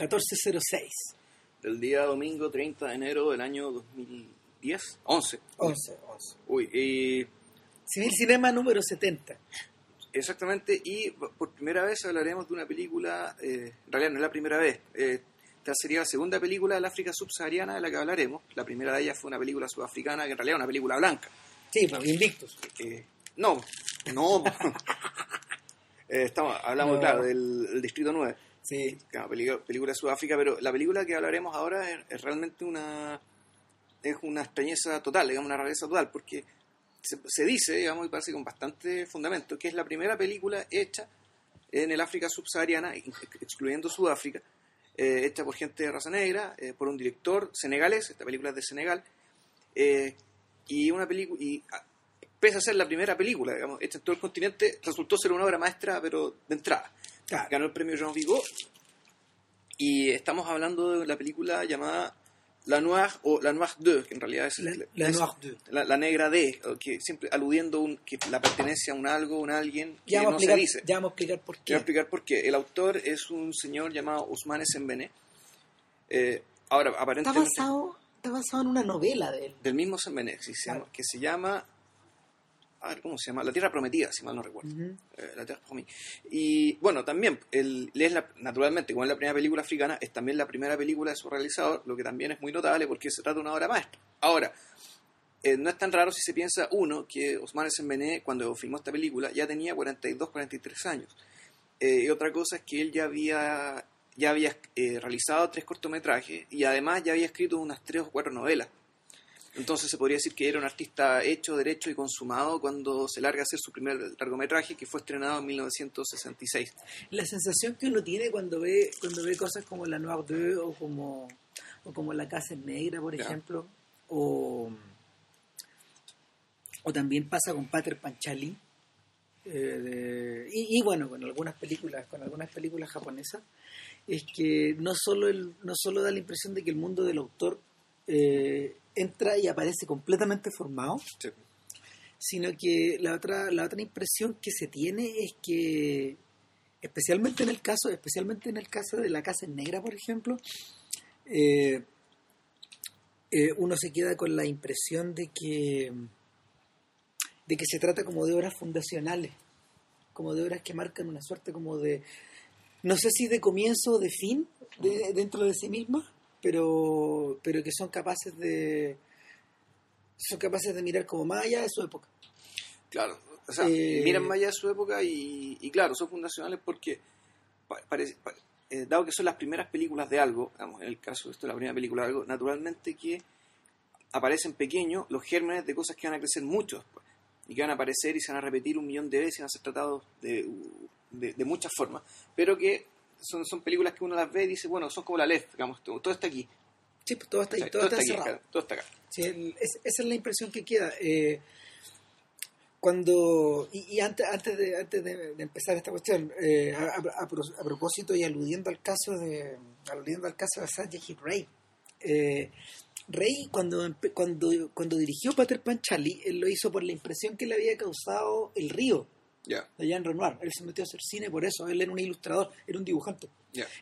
1406. Del día domingo 30 de enero del año 2010, 11. 11, 11. Uy, y Civil Cinema número 70. exactamente, y por primera vez hablaremos de una película, eh, en realidad no es la primera vez, eh, esta sería la segunda película del África subsahariana de la que hablaremos. La primera de ellas fue una película sudafricana, que en realidad es una película blanca. Sí, pues Invictus. Eh, no, no. Eh, estamos, hablamos, No. claro, del, del Distrito 9. Sí. Claro, película, de Sudáfrica, pero la película que hablaremos ahora es, realmente una es una extrañeza total, digamos, una rareza total, porque se, se dice, digamos, y parece con bastante fundamento, que es la primera película hecha en el África subsahariana, excluyendo Sudáfrica, eh, hecha por gente de raza negra, eh, por un director senegalés, esta película es de Senegal, eh, y una película, y a- pese a ser la primera película, digamos, hecha en todo el continente, resultó ser una obra maestra, pero de entrada Claro. ganó el premio Jean Vigo y estamos hablando de la película llamada La Noire o La Noire 2 que en realidad es La, la es Noire 2. la, la negra D que siempre aludiendo un, que la pertenencia a un algo un alguien que Ya, no vamos a se explicar, dice ya vamos a explicar por qué. explicar por qué el autor es un señor llamado Ousmane Sembene eh, ahora Está aparentemente basado, está basado en una novela de él. del mismo Sembene que Claro. que se llama a ver, ¿cómo se llama? La Tierra Prometida, si mal no recuerdo. Eh, la Terre Promise. Y bueno, también, el, es la, naturalmente, como es la primera película africana, es también la primera película de su realizador, lo que también es muy notable porque se trata de una obra maestra. Ahora, eh, no es tan raro si se piensa, uno, que Osman Sembene, cuando filmó esta película, ya tenía 42, 43 años. Eh, y otra cosa es que él ya había, ya había eh, realizado tres cortometrajes y además ya había escrito unas tres o cuatro novelas. Entonces se podría decir que era un artista hecho, derecho y consumado cuando se larga a hacer su primer largometraje que fue estrenado en 1966. La sensación que uno tiene cuando ve cuando ve cosas como la Noire 2 o como, o como la Casa Negra, por ejemplo, o, o también pasa con Pater Panchali, eh, de- y, y bueno, con algunas películas, con algunas películas japonesas, es que no solo, el, no solo da la impresión de que el mundo del autor eh, entra y aparece completamente formado, sino que la otra la otra impresión que se tiene es que especialmente en el caso especialmente en el caso de la casa en negra por ejemplo eh, eh, uno se queda con la impresión de que de que se trata como de obras fundacionales como de obras que marcan una suerte como de no sé si de comienzo o de fin de- dentro de sí mismas pero pero que son capaces de son capaces de mirar como más allá de su época. Claro, o sea, Eh, miran más allá de su época y, y claro, son fundacionales porque, parece, eh, dado que son las primeras películas de algo, digamos, en el caso de esto, la primera película de algo, naturalmente que aparecen pequeños los gérmenes de cosas que van a crecer mucho después y que van a aparecer y se van a repetir un millón de veces y van a ser tratados de, de, de muchas formas, pero que son, son películas que uno las ve y dice, bueno, son como la LED, digamos, todo, todo está aquí, sí pues todo está ahí O sea, todo, está aquí, cerrado todo está acá. Sí, el- es- esa es la impresión que queda. Eh, cuando y, y antes antes de antes de, de empezar esta cuestión eh, a, a- a pro- a propósito y aludiendo al caso de aludiendo al caso de Satyajit Ray eh, Ray cuando cuando cuando dirigió Peter Pan Charlie él lo hizo por la impresión que le había causado el río De Jean Renoir. Él se metió a hacer cine por eso. Él era un ilustrador era un dibujante.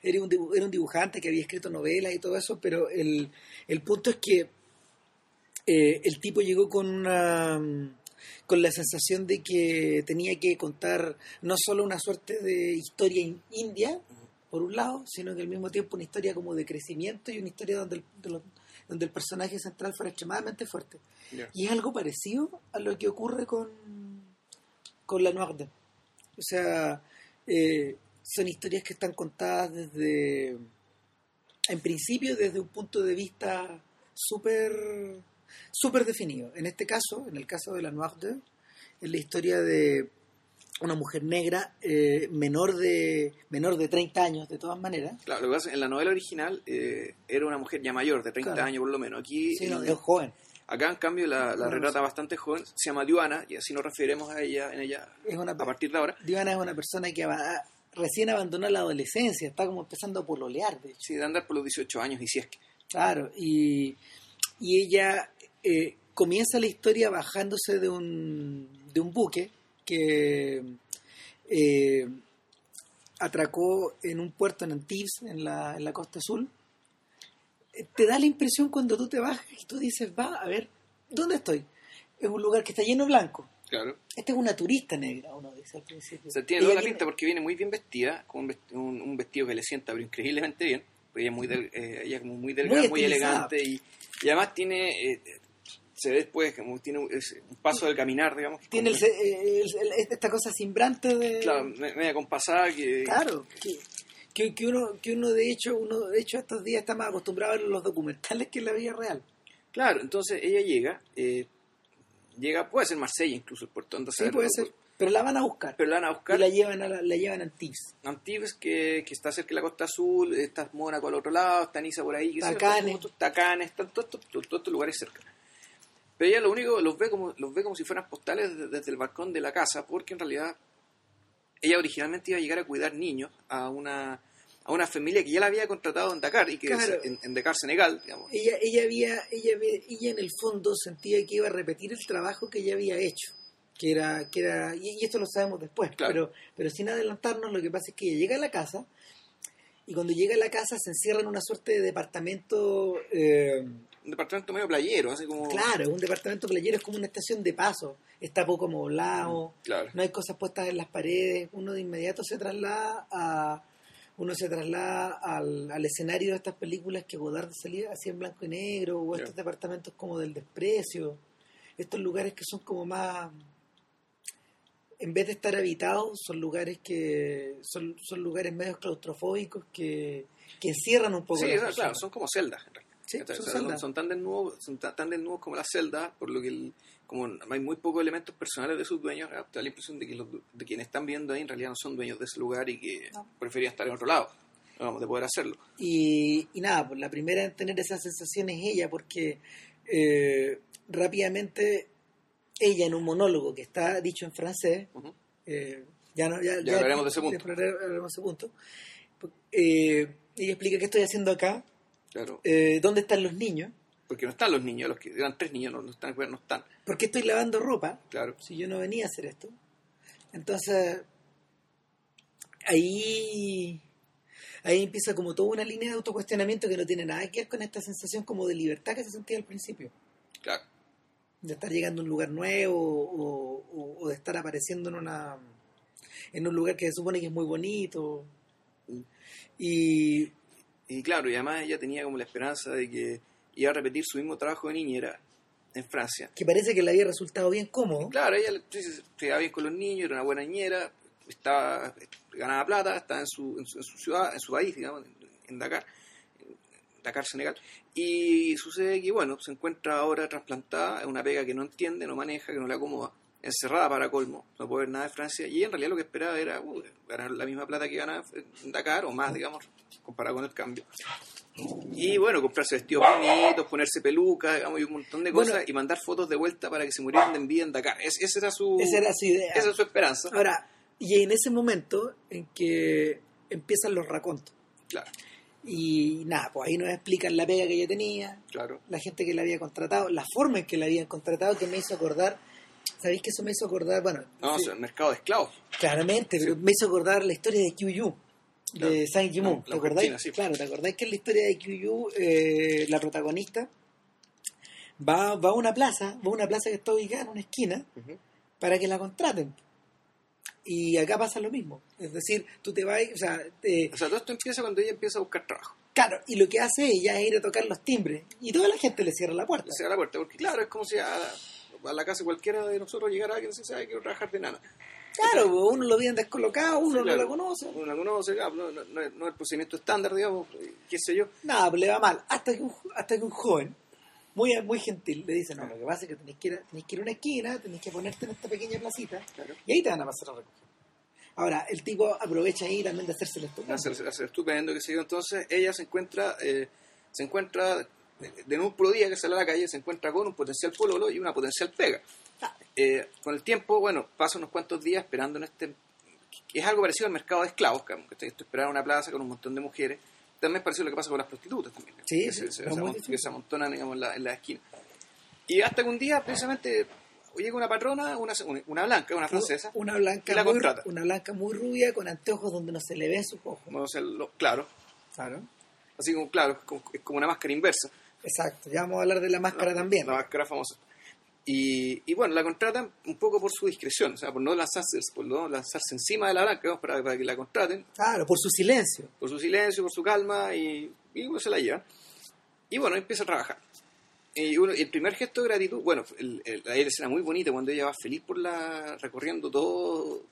Era un, era un dibujante que había escrito novelas y todo eso, pero el, el punto es que eh, el tipo llegó con una con la sensación de que tenía que contar no solo una suerte de historia in- india, por un lado, sino que al mismo tiempo una historia como de crecimiento y una historia donde el, de lo- donde el personaje central fuera extremadamente fuerte. Y es algo parecido a lo que ocurre con, con la Noir Dame. O sea, eh, son historias que están contadas desde, en principio, desde un punto de vista súper súper definido. En este caso, en el caso de la Noir Dame, es la historia de una mujer negra eh, menor de menor de 30 años, de todas maneras. Claro, lo que pasa, en la novela original eh, era una mujer ya mayor, de 30 Claro. años por lo menos. Aquí, Sí, no, es joven. Acá en cambio la, la retrata bastante joven, se llama Diana y así nos referiremos a ella en ella Es una, a partir de ahora. Diana es una persona que recién abandonó la adolescencia, está como empezando a pololear, de hecho. Sí, de andar por los 18 años y si es que. Claro, y, y ella eh, comienza la historia bajándose de un, de un buque que, eh, atracó en un puerto en Antibes, en la, en la costa azul, te da la impresión cuando tú te bajas y tú dices, va, a ver, ¿dónde estoy? Es un lugar que está lleno de blanco. Claro. Esta es una turista negra, uno dice al principio. O sea, tiene toda la pinta porque viene muy bien vestida, con un vestido, que le sienta pero increíblemente bien. Pues ella es muy, del- eh, ella es muy delgada, muy, elegante y, y además tiene, eh, se ve después como tiene un, paso del caminar, digamos. Tiene el, eh, el- el- esta cosa simbrante de... claro, me- media compasada que... Claro, que, que, que uno, que uno de hecho, uno de hecho estos días está más acostumbrado a ver los documentales que en la vida real. Claro, entonces ella llega, eh, llega, puede ser Marsella incluso el puerto, a Sí, puede ser. Pero la van a buscar. Pero la van a y buscar. la llevan a, la, la llevan a Antibes. Antibes, que, que está cerca de la costa azul, está Mónaco al otro lado, está Niza por ahí, sé Tacanes. están todos- Tacanes, están todos estos, todos estos lugares cerca. Pero ella lo único los ve como los ve como si fueran postales desde, desde el balcón de la casa, porque en realidad ella originalmente iba a llegar a cuidar niños a una a una familia que ya la había contratado en Dakar y que Claro. en, en Dakar, Senegal, digamos. Ella, ella, había, ella, ella en el fondo sentía que iba a repetir el trabajo que ella había hecho. Que era, que era y, y esto lo sabemos después, Claro. pero, pero sin adelantarnos, lo que pasa es que ella llega a la casa y cuando llega a la casa se encierra en una suerte de departamento, eh, Un departamento medio playero, así como claro, un departamento playero es como una estación de paso, está poco amoblado, Claro. no hay cosas puestas en las paredes, uno de inmediato se traslada a uno se traslada al, al escenario de estas películas que Godard salía hacía en blanco y negro o estos departamentos como del desprecio, estos lugares que son como más en vez de estar habitados son lugares que son, son lugares medios claustrofóbicos que, que encierran un poco Sí, claro, personas. son como celdas. en realidad. Son tan desnudos, son tan desnudos como las celdas, por lo que el- como hay muy pocos elementos personales de sus dueños, te da la impresión de que los, de quienes están viendo ahí en realidad no son dueños de ese lugar y que No. preferían estar en otro lado, vamos, de poder hacerlo. Y, y nada, pues la primera en tener esa sensación es ella, porque eh, rápidamente ella en un monólogo que está dicho en francés, eh, ya, no, ya, Ya hablaremos de ese punto. hablaremos de ese punto. Eh, ella explica qué estoy haciendo acá, Claro, eh, dónde están los niños, porque no están los niños, los que eran tres niños, no, no están, no están, por qué estoy lavando ropa, claro. si yo no venía a hacer esto. Entonces, ahí, ahí empieza como toda una línea de autocuestionamiento que no tiene nada que ver con esta sensación como de libertad que se sentía al principio. Claro. De estar llegando a un lugar nuevo o, o- o de estar apareciendo en una en un lugar que se supone que es muy bonito. Y Y claro, y además ella tenía como la esperanza de que iba a repetir su mismo trabajo de niñera en Francia. que parece que le había resultado bien cómodo. Claro, ella se llevaba bien con los niños, era una buena niñera, estaba, ganaba plata, estaba en su, en su, en su ciudad, en su país, digamos, en, en Dakar, en Dakar, Senegal. Y sucede que, bueno, se encuentra ahora trasplantada, es una pega que no entiende, no maneja, que no le acomoda, encerrada para colmo, no puede ver nada de Francia. Y en realidad lo que esperaba era uh, ganar la misma plata que ganaba en Dakar, o más, digamos, comparado con el cambio. Y bueno, comprarse vestidos bonitos, ponerse pelucas, digamos, y un montón de Bueno. cosas, y mandar fotos de vuelta para que se murieran de envidia en Dakar. Es- esa era su, Esa era su idea. esa es su esperanza. Ahora, y en ese momento en que empiezan los racontos. Claro, Y nada, pues ahí nos explican la pega que ella tenía, claro. la gente que la había contratado, la forma en que la habían contratado, que me hizo acordar, ¿sabéis que eso me hizo acordar? Bueno, No, sea, el mercado de esclavos. claramente, pero me hizo acordar la historia de Q de. Sang Yimou. No, ¿Te acordáis? Sí. Claro, ¿te acordáis que en la historia de Q eh, la protagonista va, va a una plaza, va a una plaza que está ubicada en una esquina para que la contraten? Y acá pasa lo mismo. Es decir, tú te vas, o sea, te- O sea, todo esto empieza cuando ella empieza a buscar trabajo. Claro, y lo que hace ella es ir a tocar los timbres y toda la gente le cierra la puerta. Le cierra la puerta, porque claro, es como si a, a la casa cualquiera de nosotros llegara alguien y "Ay, quiero trabajar de nana. Claro, pues, uno lo bien descolocado, uno Sí, claro. no la conoce. Uno la conoce, no, no, no es el procedimiento estándar, digamos, qué sé yo. Nada, pues le va mal. Hasta que un, hasta que un joven, muy, muy gentil, le dice, no, lo que pasa es que tenéis que, ir a, tenéis que ir a una esquina, tenéis que ponerte en esta pequeña placita Claro. y ahí te van a pasar a recoger. Ahora, el tipo aprovecha ahí también de hacerse el estupendo. hacer, hacer estupendo, que sé yo. Entonces ella se encuentra, eh, se encuentra de, un puro día que sale a la calle, se encuentra con un potencial pololo y una potencial pega. Eh, con el tiempo, bueno, pasa unos cuantos días esperando en este, es algo parecido al mercado de esclavos, que estoy esperando una plaza con un montón de mujeres. También es parecido a lo que pasa con las prostitutas también. Sí, que sí, se, se- amont- que se amontonan digamos, en la, en la esquina. Y hasta que un día, precisamente, llega una patrona, una, una blanca, una francesa. Una blanca, la muy, una blanca muy rubia con anteojos donde no se le ven sus ojos. No sé, lo- claro, Claro. así como, claro, es como, es como una máscara inversa. Exacto. Ya vamos a hablar de la máscara también. La máscara famosa. Y, y bueno, la contratan un poco por su discreción, o sea, por no lanzarse, por no lanzarse encima de la blanca, digamos, para, para que la contraten, Claro, por su silencio. por su silencio, por su calma, y, y se la llevan. Y bueno, empieza a trabajar. Y uno- el primer gesto de gratitud, bueno, el, el- hay una escena muy bonita cuando ella va feliz por la, recorriendo todo,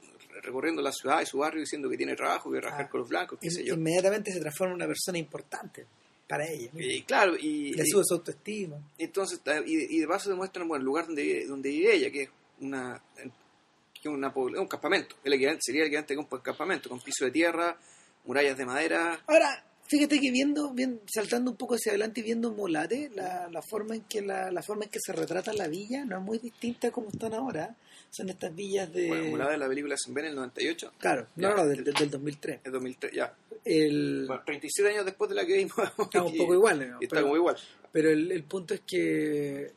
recorriendo la ciudad y su barrio diciendo que tiene trabajo, que trabajar Ah. con los blancos, qué sé yo. Inmediatamente se transforma en una persona importante para ella. Y claro, y, Le sube su autoestima. entonces, y, y de paso demuestran bueno, el lugar donde, vive- donde vive ella, que es una, que es una un campamento, el equivalente, sería el equivalente de un campamento, con piso de tierra, murallas de madera, Ahora, fíjate que viendo, bien, saltando un poco hacia adelante y viendo Molate, la, la forma en que la, la forma en que se retrata la villa no es muy distinta a como están ahora. Son estas villas de bueno, Mulada de la película ve en el 98, Claro, no, Ya. no, del, del, del 2003. el 2003, ya. El, Bueno, 37 años después de la que vimos. está un poco igual, y está pero, como igual. pero el, el punto es que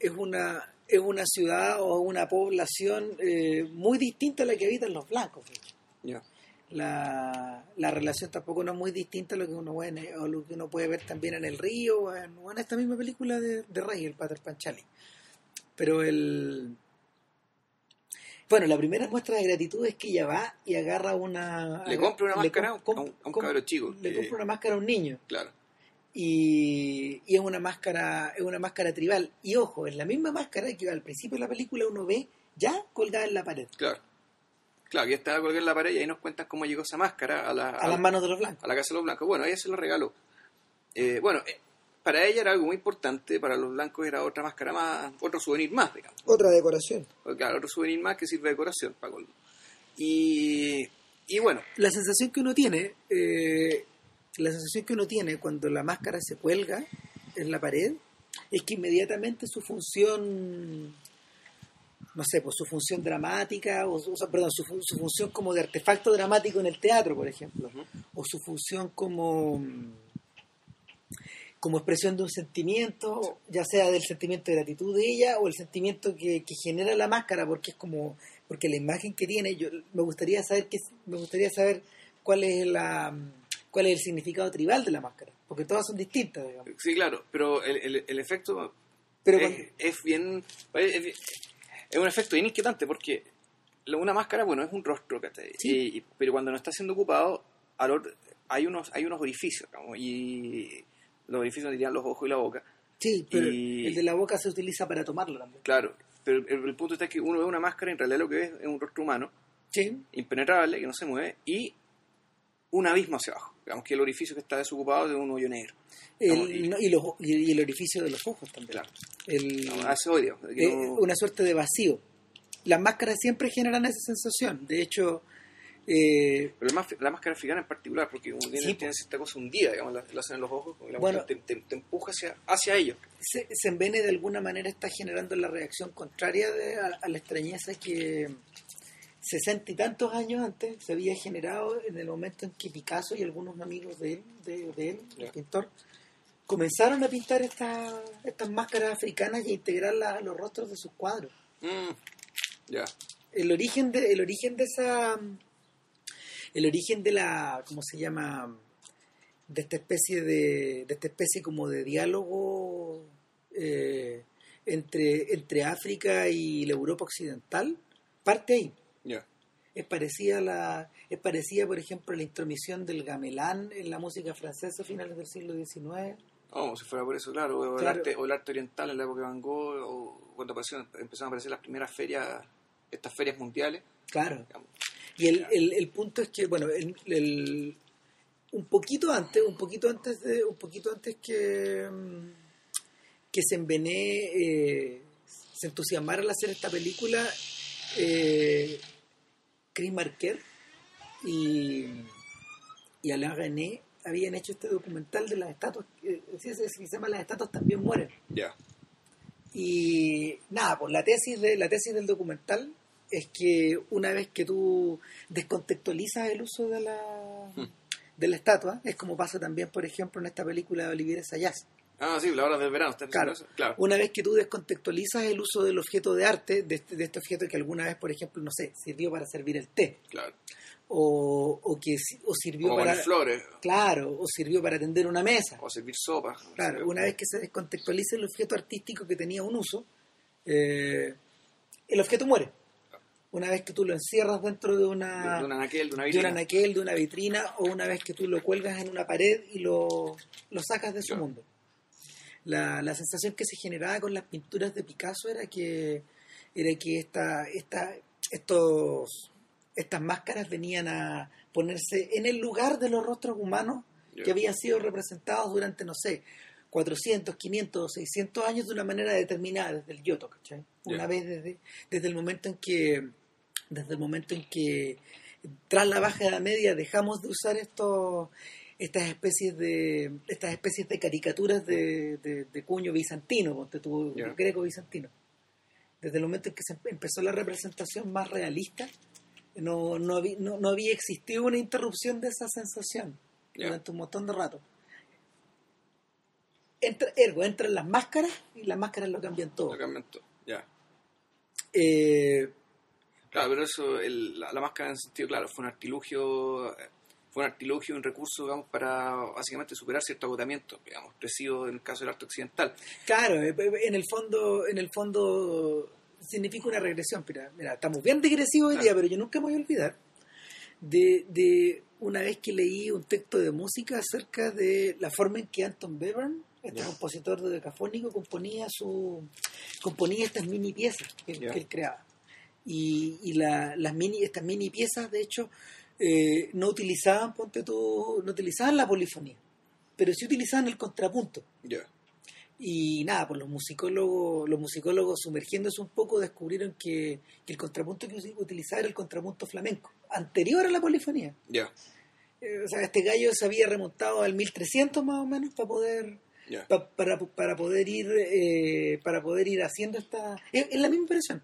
es una es una ciudad o una población eh, muy distinta a la que habitan los blancos. Ya. la, la relación tampoco no es muy distinta a lo que uno puede, o lo que uno puede ver también en El Río o en, o en esta misma película de, de Rey, el Pater Panchali. Pero el... Bueno, la primera muestra de gratitud es que ella va y agarra una... Le compra una máscara com- a un, a un com- cabro chico. Le que- compra una máscara a un niño Claro. y, y es una máscara es una máscara tribal y ojo es la misma máscara que al principio de la película uno ve ya colgada en la pared Claro. Claro, que estaba colgada en la pared y ahí nos cuentan cómo llegó esa máscara a la, a las manos de los blancos a la casa de los blancos. Bueno, ella se lo regaló. Eh, bueno, eh, para ella era algo muy importante, para los blancos era otra máscara más, otro souvenir más, digamos. otra decoración Claro, otro souvenir más que sirve de decoración para colmo. Y, y bueno, la sensación que uno tiene eh, la sensación que uno tiene cuando la máscara se cuelga en la pared es que inmediatamente su función no sé, pues su función dramática, o, o sea, perdón, su, fu- su función como de artefacto dramático en el teatro, por ejemplo, o su función como como expresión de un sentimiento, ya sea del sentimiento de gratitud de ella o el sentimiento que, que genera la máscara, porque es como, porque la imagen que tiene, yo me gustaría saber qué, me gustaría saber cuál es la cuál es el significado tribal de la máscara, porque todas son distintas, digamos. sí, claro, pero el, el, el efecto Pero es, cuando- es bien es, bien- es un efecto bien inquietante porque una máscara bueno es un rostro. Sí. Y- y- pero cuando no está siendo ocupado al otro- hay unos hay unos orificios digamos, y los orificios dirían los ojos y la boca sí, pero y- el de la boca se utiliza para tomarlo también. claro pero el, el punto está que uno ve una máscara y en realidad lo que ve es un rostro humano Sí, impenetrable que no se mueve y un abismo hacia abajo digamos que el orificio que está desocupado es un hoyo negro y- el, no, y, los, y el orificio de los ojos también. claro El, No, digamos, eh, no- una suerte de vacío. Las máscaras siempre generan esa sensación. De hecho, eh, Pero la, más- la máscara africana en particular, porque como tiene, Sí, tiene cierta cosa hundida, digamos, la, la hacen en los ojos, la Bueno. te, te- te empuja hacia, hacia ellos. se, Sembene de alguna manera está generando la reacción contraria de- a, a la extrañeza que sesenta y tantos años antes se había generado en el momento en que Picasso y algunos amigos de él, de, de él el pintor, comenzaron a pintar estas estas máscaras africanas y a integrarlas a los rostros de sus cuadros. Mm, el origen de el origen de esa el origen de la cómo se llama de esta especie de, de esta especie como de diálogo eh, entre entre África y la Europa occidental parte ahí ya. es parecida a la es parecida por ejemplo a la intromisión del gamelán en la música francesa a finales del siglo XIX Vamos, si fuera por eso, claro, o, El Claro. arte, o el arte oriental en la época de Van Gogh, o cuando aparecieron- empezaron a aparecer las primeras ferias, estas ferias mundiales. claro digamos. Y el, el, el punto es que, bueno, el, el- un poquito antes, un poquito antes de, un poquito antes que, que se envené, se entusiasmara al hacer esta película, eh, Chris Marker y, y Alain René habían hecho este documental de las estatuas, eh, sí, se llama Las estatuas también mueren. Ya, Y nada, pues la tesis, de, la tesis del documental es que una vez que tú descontextualizas el uso de la, Hmm. de la estatua, es como pasa también, por ejemplo, en esta película de Olivier Sayas, Ah, sí, la hora del verano. ¿estás Claro. eso? claro. Una vez que tú descontextualizas el uso del objeto de arte, de este, de este objeto que alguna vez, por ejemplo, no sé, sirvió para servir el té, claro. o, o que o sirvió O para... flores, Claro, o sirvió para atender una mesa. o servir sopa. Claro, una vez que se descontextualiza el objeto artístico que tenía un uso, eh, el objeto muere. Una vez que tú lo encierras dentro de una, de, de un anaquel, de una de un vitrina. anaquel, de una vitrina, o una vez que tú lo cuelgas en una pared y lo, lo sacas de su Claro. mundo. La, la sensación que se generaba con las pinturas de Picasso era que era que esta, esta, estos, estas máscaras venían a ponerse en el lugar de los rostros humanos que habían sido representados durante, no sé, 400, 500 o 600 años de una manera determinada desde el Giotto, ¿cachai? Una Ya. vez desde, desde el momento en que desde el momento en que tras la baja edad media dejamos de usar estos estas especies de estas especies de caricaturas de, de, de cuño bizantino, ponte tú, Ya. greco bizantino. Desde el momento en que se empe- empezó la representación más realista, no, no, habí- no, no había existido una interrupción de esa sensación durante un montón de rato. Entra, ergo, entran las máscaras y las máscaras lo cambian todo. Lo cambian todo, Ya. Eh, Claro, pero eso, el- la, la máscara en sentido, claro, fue un artilugio, eh, fue un artilugio, un recurso, digamos, para básicamente superar cierto agotamiento, digamos, recibo en el caso del arte occidental. Claro, eh, en el fondo, en el fondo significa una regresión. Mira, mira estamos bien digresivos hoy Claro. día, pero yo nunca me voy a olvidar de, de una vez que leí un texto de música acerca de la forma en que Anton Bevern, este compositor de decafónico, componía su componía estas mini piezas que él creaba. Y, y la- las mini, estas mini piezas, de hecho, eh, no utilizaban, ponte tú, no utilizaban la polifonía, pero sí utilizaban el contrapunto. Ya. Y nada, pues los musicólogos, los musicólogos sumergiéndose un poco descubrieron que, que el contrapunto que utilizaba era el contrapunto flamenco, anterior a la polifonía. Ya. Eh, o sea, este gallo se había remontado al 1300 más o menos para poder pa- para, para poder ir eh, para poder ir haciendo esta es, es la misma impresión.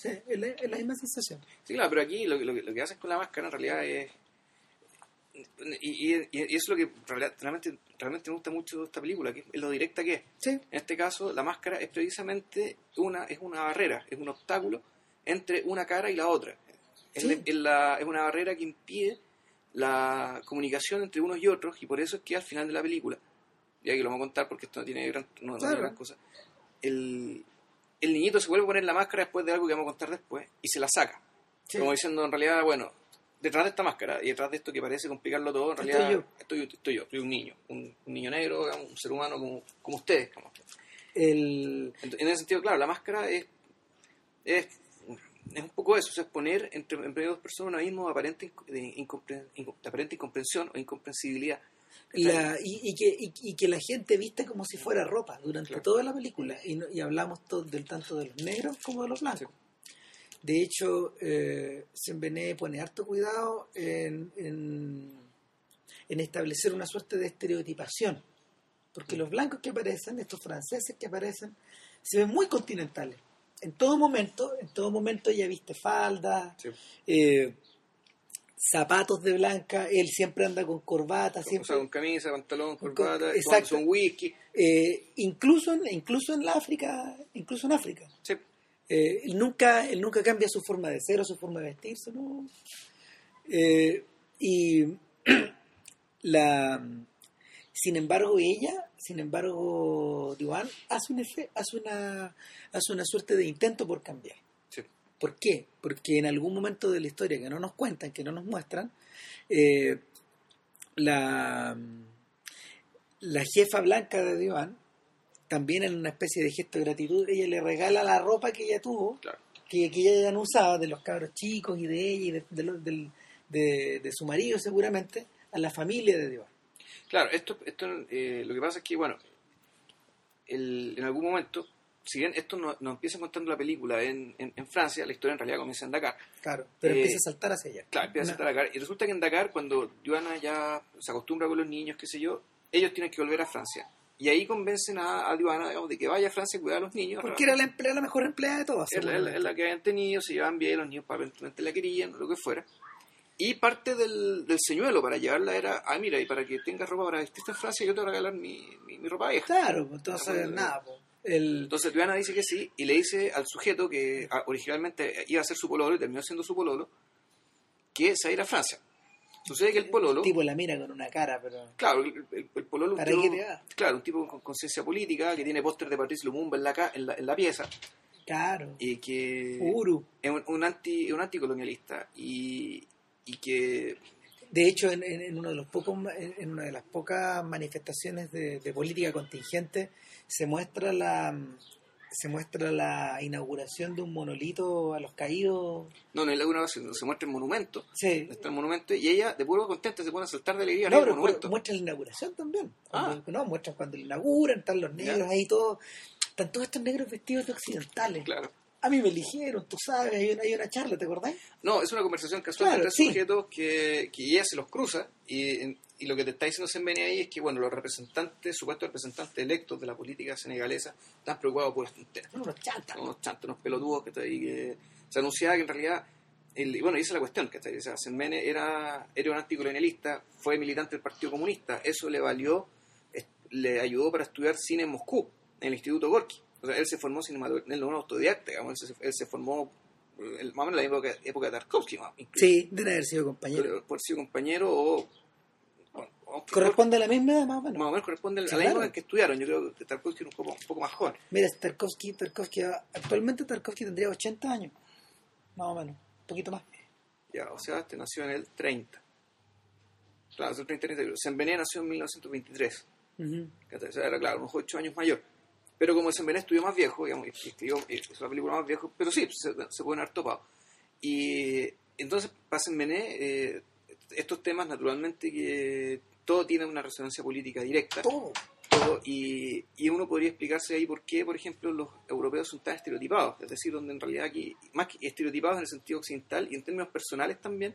Sí, es, la, es la misma sensación. Sí, claro, pero aquí lo, que- lo, lo que haces con la máscara en realidad es... Y, y- es lo que real- realmente, realmente me gusta mucho de esta película, que es lo directa que es. Sí, En este caso, la máscara es precisamente una, es una barrera, es un obstáculo entre una cara y la otra. Es, Sí. la- es una barrera que impide la comunicación entre unos y otros, y por eso es que al final de la película, ya que lo vamos a contar porque esto no tiene gran, no- no tiene gran cosa, el, el niñito se vuelve a poner la máscara después de algo que vamos a contar después, y se la saca. sí. Como diciendo, en realidad, bueno, detrás de esta máscara y detrás de esto que parece complicarlo todo, en realidad estoy yo, estoy yo, soy un niño, un, un niño negro, un ser humano como, como ustedes. el En ese sentido, claro, la máscara es, es, es un poco eso, o sea, es poner entre, entre dos personas un abismo aparente, incompre- de aparente incomprensión o incomprensibilidad. La, y, y que, y, y que la gente viste como si fuera ropa durante Claro. toda la película y, no- hablamos todo, del tanto de los negros como de los blancos. De hecho, eh, Sembené pone harto cuidado en, en, en establecer una suerte de estereotipación, porque los blancos que aparecen, estos franceses que aparecen, se ven muy continentales. En todo momento, en todo momento ella viste falda, Sí. eh, zapatos de blanca, él siempre anda con corbata, O siempre sea, con camisa, pantalón, corbata, con whisky. eh, incluso en, incluso en la África, incluso en África. Sí. Eh, él nunca, él nunca cambia su forma de ser o su forma de vestirse, ¿no? Eh, y la sin embargo ella, sin embargo, Duan hace un efe- hace una hace una suerte de intento por cambiar. ¿Por qué? Porque en algún momento de la historia que no nos cuentan, que no nos muestran, eh, la, la jefa blanca de Divan, también en una especie de gesto de gratitud, ella le regala la ropa que ella tuvo, Claro. que, que ella ya no usaba, de los cabros chicos y de ella y de, de de- de su marido seguramente, a la familia de Divan. Claro, esto, esto eh, lo que pasa es que, bueno, el- en algún momento, si bien esto nos no empieza contando la película en, en, en Francia, la historia en realidad comienza en Dakar. Claro, pero Eh, empieza a saltar hacia allá. Claro, empieza a saltar a Dakar. Y resulta que en Dakar, cuando Joana ya se acostumbra con los niños, qué sé yo, ellos tienen que volver a Francia. Y ahí convencen a, a digamos, de que vaya a Francia a cuidar a los niños. Porque era la, emplea- la mejor empleada de todas. es la, que habían tenido, se llevaban bien, los niños aparentemente la querían, lo que fuera. Y parte del, del señuelo para llevarla era, ah, mira, y para que tengas ropa para vestirte en Francia, yo te voy a regalar mi, mi, mi ropa vieja. Claro, pues, entonces Ah, nada, pues, el, Entonces Triana dice que sí y le dice al sujeto que originalmente iba a ser su pololo y terminó siendo su pololo que se va a ir a Francia. Sucede que el pololo, tipo la mira con una cara, pero claro, el, el- el pololo un ¿Para tipo- claro, un tipo con conciencia política que tiene póster de Patrice Lumumba en la, en la, en la pieza claro, y que Uru. es un, un anti un anticolonialista y, y que De hecho, en, en- uno de los pocos, en una de las pocas manifestaciones de, de política contingente se muestra la se muestra la inauguración de un monolito a los caídos. no, no es una se, se muestra el monumento, Sí. está el monumento y ella de puro contenta se pone a saltar de alegría en No, el pero monumento. muestra la inauguración también. Ah. No, muestran cuando lo inauguran, están los negros Ya. ahí todos. Están todos estos negros vestidos de occidentales. Claro. A mí me eligieron, tú sabes, hay una, hay una charla, ¿te acordás? No, es una conversación casual Claro, entre sí. sujetos que, que ella se los cruza y, y lo que te está diciendo Sembene ahí es que bueno los representantes, supuestos representantes electos de la política senegalesa están preocupados por tema. Son unos chantas. Unos chantos, unos pelotudos que, está ahí, que se anunciaba que en realidad, el, bueno, esa es la cuestión, que o sea, Sembene era, era un anticolonialista, fue militante del Partido Comunista, eso le valió, le ayudó para estudiar cine en Moscú, en el Instituto Gorky. O sea, él se formó cinematográfico, él no era autodidacta, digamos, él se, él se formó eh, más o menos en la época, época de Tarkovsky, más, incluso. Sí, debe haber sido compañero. Por ser compañero o... o- Corresponde a la misma edad, más o menos. más o menos corresponde a la claro. en que estudiaron. Yo creo que Tarkovsky era un poco, un poco más joven. Mira, Tarkovsky, Tarkovsky, actualmente Tarkovsky tendría 80 años, más o menos, un poquito más. Ya, o sea, este nació en el 30. Claro, es el 30, 30. Sembené nació en 1923. Ujú. ¿cachai? O sea, era claro, mejor 8 años mayor. Pero como Sembené estudió más viejo, digamos, y escribió, hizo la película más viejo, pero sí, se, se pueden haber topado. Y entonces, para Sembené, eh, estos temas, naturalmente, que todo tiene una resonancia política directa. Todo. todo, y, y uno podría explicarse ahí por qué, por ejemplo, los europeos son tan estereotipados, es decir, donde en realidad aquí, más que estereotipados en el sentido occidental y en términos personales también,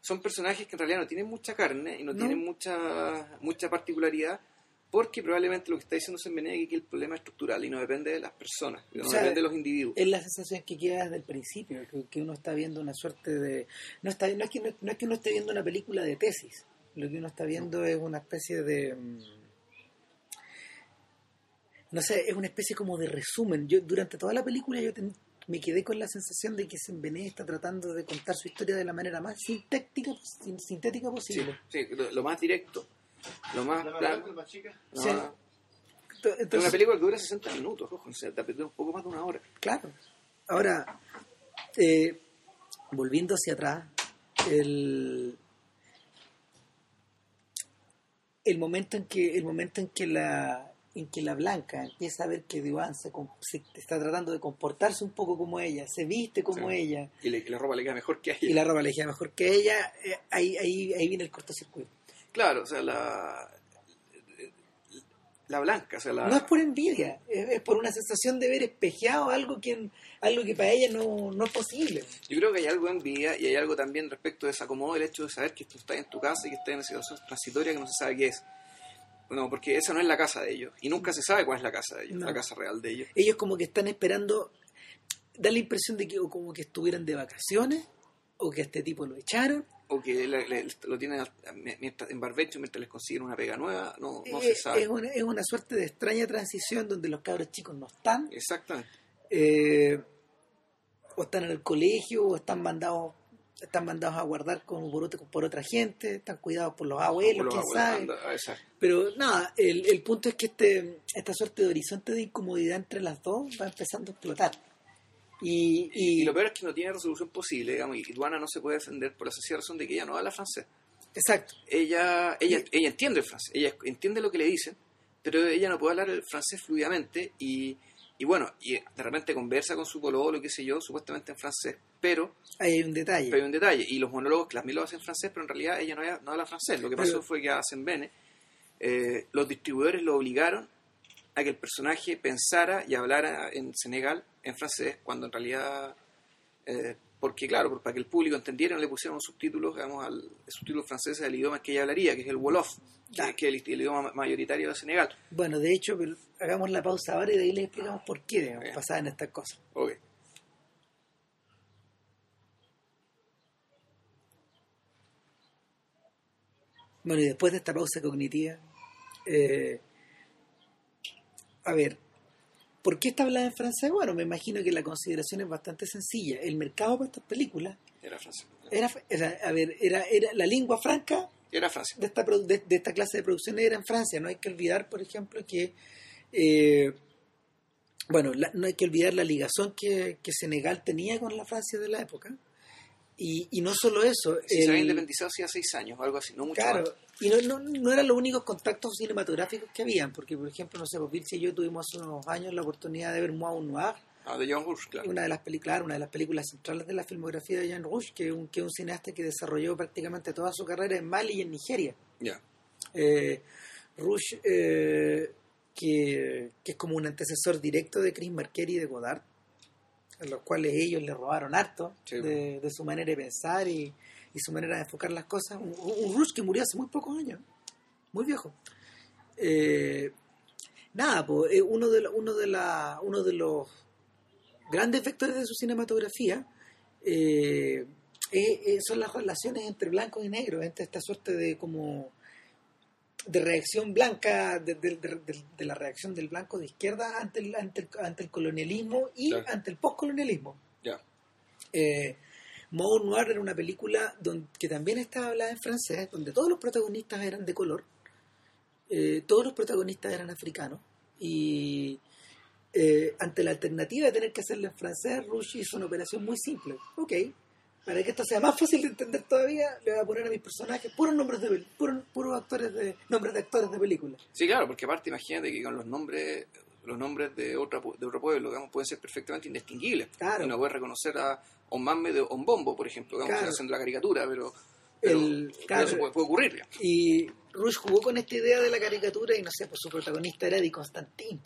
son personajes que en realidad no tienen mucha carne y no, No. tienen mucha mucha particularidad, porque probablemente lo que está diciendo Sembené es que el problema es estructural y no depende de las personas, no O sea, depende de los individuos. Es la sensación que queda desde el principio, que, que uno está viendo una suerte de... No, está, no, es que, no, no es que uno esté viendo una película de tesis, lo que uno está viendo es una especie de... mm, No sé, es una especie como de resumen. Yo Durante toda la película yo ten- me quedé con la sensación de que Sembené está tratando de contar su historia de la manera más sintética, sin- sintética Sí, posible. sí, lo, lo más directo, lo más ¿La más chica? Sí. una película que dura 60 minutos, ojo, o sea, te apetece un poco más de una hora. Claro. Ahora, eh, volviendo hacia atrás, el, el momento en que el momento en que la en que la blanca empieza a ver que Divan se, está tratando de comportarse un poco como ella, se viste como Sí. ella Y, le- y la ropa le queda mejor que a ella. y la ropa le queda mejor que ella, eh, ahí, ahí, ahí viene el cortocircuito. Claro, o sea, la. La blanca, o sea, la. No es por envidia, es, es por una sensación de ver espejeado algo que, algo que para ella no, no es posible. Yo creo que hay algo de envidia y hay algo también respecto de desacomodo el hecho de saber que tú estás en tu casa y que estás en una situación transitoria que no se sabe qué es. No, porque esa no es la casa de ellos. Y nunca se sabe cuál es la casa de ellos, No. la casa real de ellos. ellos como que están esperando, da la impresión de que o como que estuvieran de vacaciones, o que a este tipo lo echaron. O que le- le- lo tienen mientras, en barbecho mientras les consiguen una pega nueva. No, no Eh, se sabe. es, una, es una suerte de extraña transición donde los cabros chicos no están, Exactamente. eh, o están en el colegio, o están mandados están mandados a guardar como por, otra, por otra gente, están cuidados por los abuelos, Por los quién abuelos, sabe. anda, ah. Pero nada, el, el punto es que este esta suerte de horizonte de incomodidad entre las dos va empezando a explotar. Y, Y, y- lo peor es que no tiene resolución posible, digamos, y Duana no se puede defender por la sencilla razón de que ella no habla francés. exacto, ella, ella, ella entiende el francés, ella entiende lo que le dicen, pero ella no puede hablar el francés fluidamente y, y bueno, y de repente conversa con su pololo, qué sé yo, supuestamente en francés, pero, ahí hay un detalle. pero hay un detalle, y los monólogos que las mil lo hacen en francés, pero en realidad ella no, habla- no habla francés. Lo que pasó Pero- fue que a Sembene eh, los distribuidores lo obligaron a que el personaje pensara y hablara en Senegal en francés, cuando en realidad... eh, porque claro, para que el público entendiera, le pusieron subtítulos, digamos, al subtítulos franceses al idioma que ella hablaría, que es el Wolof, que, Claro. que es el, el idioma mayoritario de Senegal. Bueno, de hecho, pero hagamos la pausa ahora y de ahí les explicamos por qué digamos, pasaban estas cosas. Ok. Bueno, y después de esta pausa cognitiva, eh, a ver, ¿por qué está hablada en francés? Bueno, me imagino que la consideración es bastante sencilla. El mercado para estas películas Era francés. era, era- a ver, era, era la lengua franca Era Francia. de esta, de, de esta clase de producciones era en Francia. No hay que olvidar, por ejemplo, que, eh, bueno, la- no hay que olvidar la ligación que, que Senegal tenía con la Francia de la época. Y, y no solo eso, Si se había independizado hacía seis años o algo así, no mucho claro, más. y no, no, no eran los únicos contactos cinematográficos que habían, porque, por ejemplo, no sé, Virsi y yo tuvimos hace unos años la oportunidad de ver Moi Noir, Ah, de Jean Rouge, claro. una de las películas, una de las películas centrales de la filmografía de Jean Rouge, que es un, que un cineasta que desarrolló prácticamente toda su carrera en Mali y en Nigeria. Ya. Eh, Rouge, eh, que, que es como un antecesor directo de Chris Marker y de Godard, a los cuales ellos le robaron harto Sí. de, de su manera de pensar y, y su manera de enfocar las cosas. Un, un Rouge que murió hace muy pocos años, muy viejo. Eh, nada, pues, uno, de, uno, de la, uno de los grandes vectores de su cinematografía eh, son las relaciones entre blancos y negros, entre esta suerte de como de reacción blanca, de, de- de- la reacción del blanco de izquierda ante el, ante el, ante el colonialismo y ante el postcolonialismo. Ya. Eh, Mort Noir era una película don- que también estaba hablada en francés, donde todos los protagonistas eran de color, eh, todos los protagonistas eran africanos, y eh, ante la alternativa de tener que hacerlo en francés, Rush hizo una operación muy simple. Ok, para que esto sea más fácil de entender todavía, le voy a poner a mis personajes puros nombres de puros, puros actores de nombres de actores de películas. Sí, claro, porque aparte imagínate que con los nombres los nombres de, otra, de otro pueblo digamos, pueden ser perfectamente indistinguibles. Claro. Y no puedes reconocer a Omamme de Ombombo, por ejemplo, digamos, Claro. haciendo la caricatura, pero, pero, El- pero claro. eso puede, puede ocurrir. digamos. Y Rush jugó con esta idea de la caricatura y no sé, pues su protagonista era Eddie Constantine.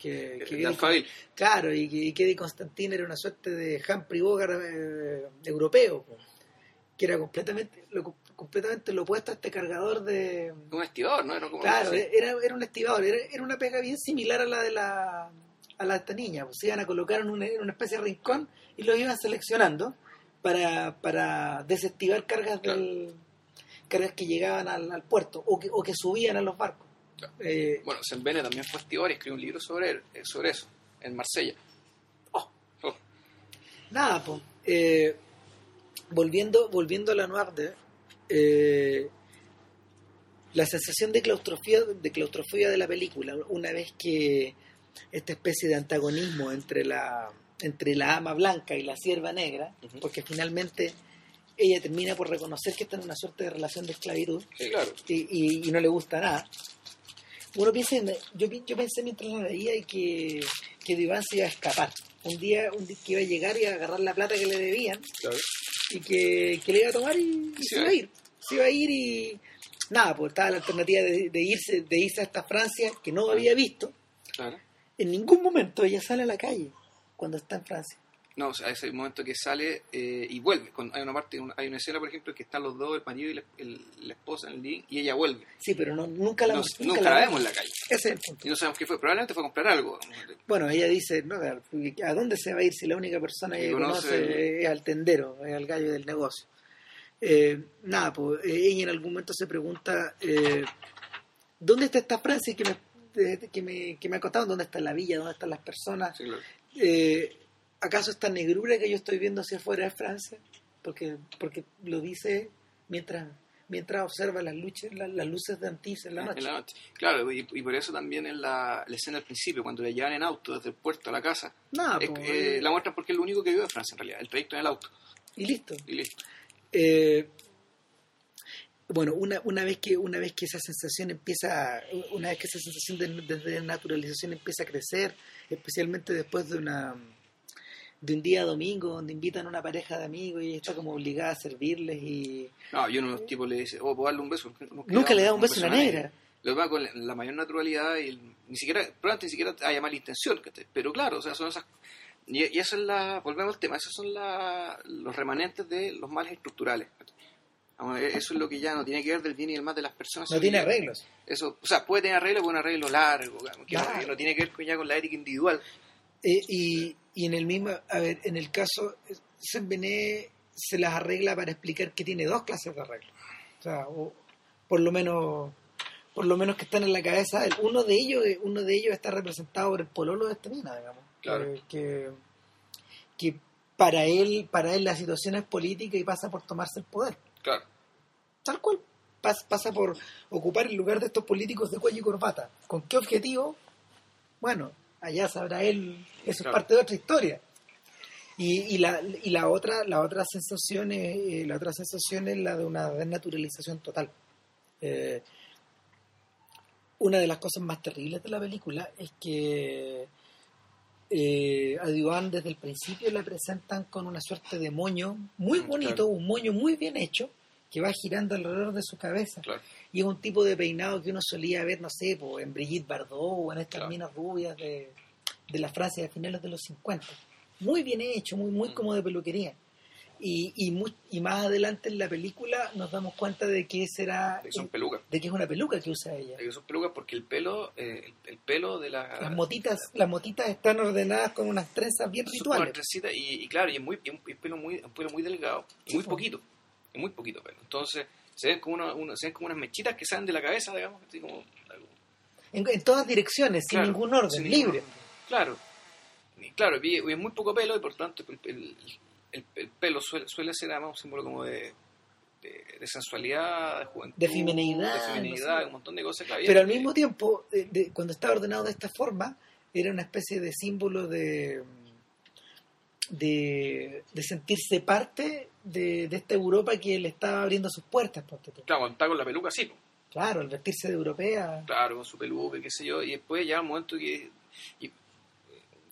Que, que. Claro, y que, y que Eddie Constantine era una suerte de Humphrey Bogart eh, europeo, que era completamente lo, completamente lo opuesto a este cargador de... Un estibador, ¿no? Era como Claro, era, era un estibador, era, era una pega bien similar a la de la a la de esta niña, pues se iban a colocar en una, en una especie de rincón y los iban seleccionando para, para desestivar cargas Claro. del cargas que llegaban al, al puerto o que, o que subían a los barcos. Eh, Bueno, Sembene también fue estibador y escribió un libro sobre, él, eh, sobre eso, en Marsella. oh, Oh, Nada, pues. eh, volviendo, volviendo a la Noir de, eh, la sensación de claustrofobia, de claustrofobia de la película, una vez que esta especie de antagonismo entre la, entre la ama blanca y la sierva negra, porque finalmente ella termina por reconocer que está en una suerte de relación de esclavitud sí, claro. y, y- y no le gusta nada. Uno piensa, en- yo, yo pensé mientras la veía y que, que Iván se iba a escapar. Un día, un día que iba a llegar y a agarrar la plata que le debían claro. y que, que le iba a tomar y, y Sí, se iba a ir. Se iba a ir y nada, pues estaba la alternativa de, de irse, de irse hasta Francia que no había visto. claro. En ningún momento ella sale a la calle cuando está en Francia. No, o sea, ese momento que sale eh, y vuelve. Cuando hay una parte, hay una escena, por ejemplo, que están los dos, el marido y la, el- la esposa en el living, y ella vuelve. Sí, pero no, nunca la, No- nunca la vemos en la calle. Ese es el punto. Y no sabemos qué fue. Probablemente fue a comprar algo. Bueno, ella dice, no, ¿a dónde se va a ir si la única persona Que que conoce conoce es al tendero, es al gallo del negocio? Eh, nada, pues eh, ella en algún momento se pregunta, eh, ¿dónde está esta Francia que me, que, me, que me ha contado? ¿Dónde está la villa? ¿Dónde están las personas? Sí, claro. Eh, ¿Acaso esta negrura que yo estoy viendo hacia afuera es Francia? Porque, porque lo dice mientras mientras observa las, luces las, las luces de Antís en la noche. En la noche. Claro, y, y por eso también en la, la escena al principio, cuando le llevan en auto desde el puerto a la casa, Nada, es- pues, eh, la muestran porque es lo único que vio de Francia en realidad, el trayecto en el auto. y listo. Y listo. Eh, bueno, una, una vez que una vez que esa sensación empieza, una vez que esa sensación de, de naturalización empieza a crecer, especialmente después de una de un día domingo donde invitan a una pareja de amigos y está como obligada a servirles y No, y uno tipos le dice, oh, ¿puedo darle un beso? nunca le da un beso a una negra. Lo va con la, mayor naturalidad y el- ni siquiera, probablemente ni siquiera haya mala intención. Pero claro, o sea, son esas. Y, y eso es la. Volvemos al tema, esos son la, los remanentes de los males estructurales. Eso es lo que ya no tiene que ver del bien y el mal de las personas. No tiene arreglos. Eso, o sea, puede tener arreglo, pero un arreglo largo, que, Claro. no tiene que ver ya con la ética individual. Eh, y, y en el mismo, a ver, en el caso, Sembené se las arregla para explicar que tiene dos clases de arreglos. O sea, o, por lo menos por lo menos que están en la cabeza uno de ellos uno de ellos está representado por el pololo de esta mina digamos Claro. que, que para él para él la situación es política y pasa por tomarse el poder Claro. tal cual Pas- pasa por ocupar el lugar de estos políticos de cuello y corbata con qué objetivo bueno allá sabrá él eso es parte de otra historia y, y la y la otra la otra sensación es eh, la otra sensación es la de una desnaturalización total Eh, una de las cosas más terribles de la película es que eh, a desde el principio la presentan con una suerte de moño muy Mm, bonito, claro. un moño muy bien hecho que va girando alrededor de su cabeza Claro. Y es un tipo de peinado que uno solía ver, no sé, po, en Brigitte Bardot o en estas Claro. minas rubias de, de la Francia de finales de los 50. Muy bien hecho, muy, muy Mm. como de peluquería. Y, y, mu- y más adelante en la película nos damos cuenta de que será De que son pelucas. de que es una peluca que usa ella. De que son pelucas porque el pelo, eh, el, el pelo de la. Las motitas, las motitas están ordenadas con unas trenzas bien rituales. y, y claro, y es muy, y un, pelo muy, un pelo muy delgado, Sí, muy po. poquito, muy poquito pelo. Entonces, se ven como se ven como unas mechitas que salen de la cabeza, digamos, así como algo- En, en todas direcciones, sin ningún orden, sin ningún libre. orden. Claro. Y claro, y, y muy poco pelo y por tanto el, el- el- el pelo suele, suele ser además un símbolo como de, de, de sensualidad, de juventud, De feminidad, de no sé. un montón de cosas que había. Pero al mismo tiempo, de- de- cuando estaba ordenado de esta forma, era una especie de símbolo de, de, de sentirse parte de, de esta Europa que le estaba abriendo sus puertas. ponte tú. Claro, cuando está con la peluca, sí. Claro, al vestirse de europea. claro, con su peluca, qué sé yo, y después llega un momento que y,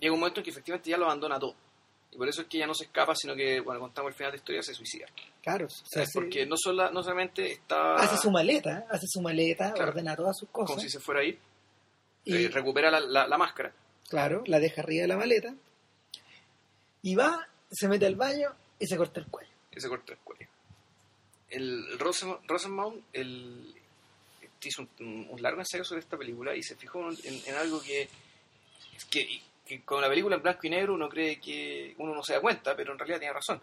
llega un momento en que efectivamente ya lo abandona todo. Y por eso es que ya no se escapa, sino que, bueno, contamos el final de la historia, se suicida. Claro, o sea, Es Porque no, sola, no solamente está hace su maleta, hace su maleta, Claro. ordena todas sus cosas. como si se fuera a ir, y, eh, recupera la, la- la máscara. claro, la deja arriba de la maleta. Y va, se mete al baño y se corta el cuello. Y se corta el cuello. El Rosen, Rosenbaum el, hizo un, un largo ensayo sobre esta película y se fijó en, en algo que, que, que con la película en blanco y negro uno cree que uno no se da cuenta, pero en realidad tiene razón.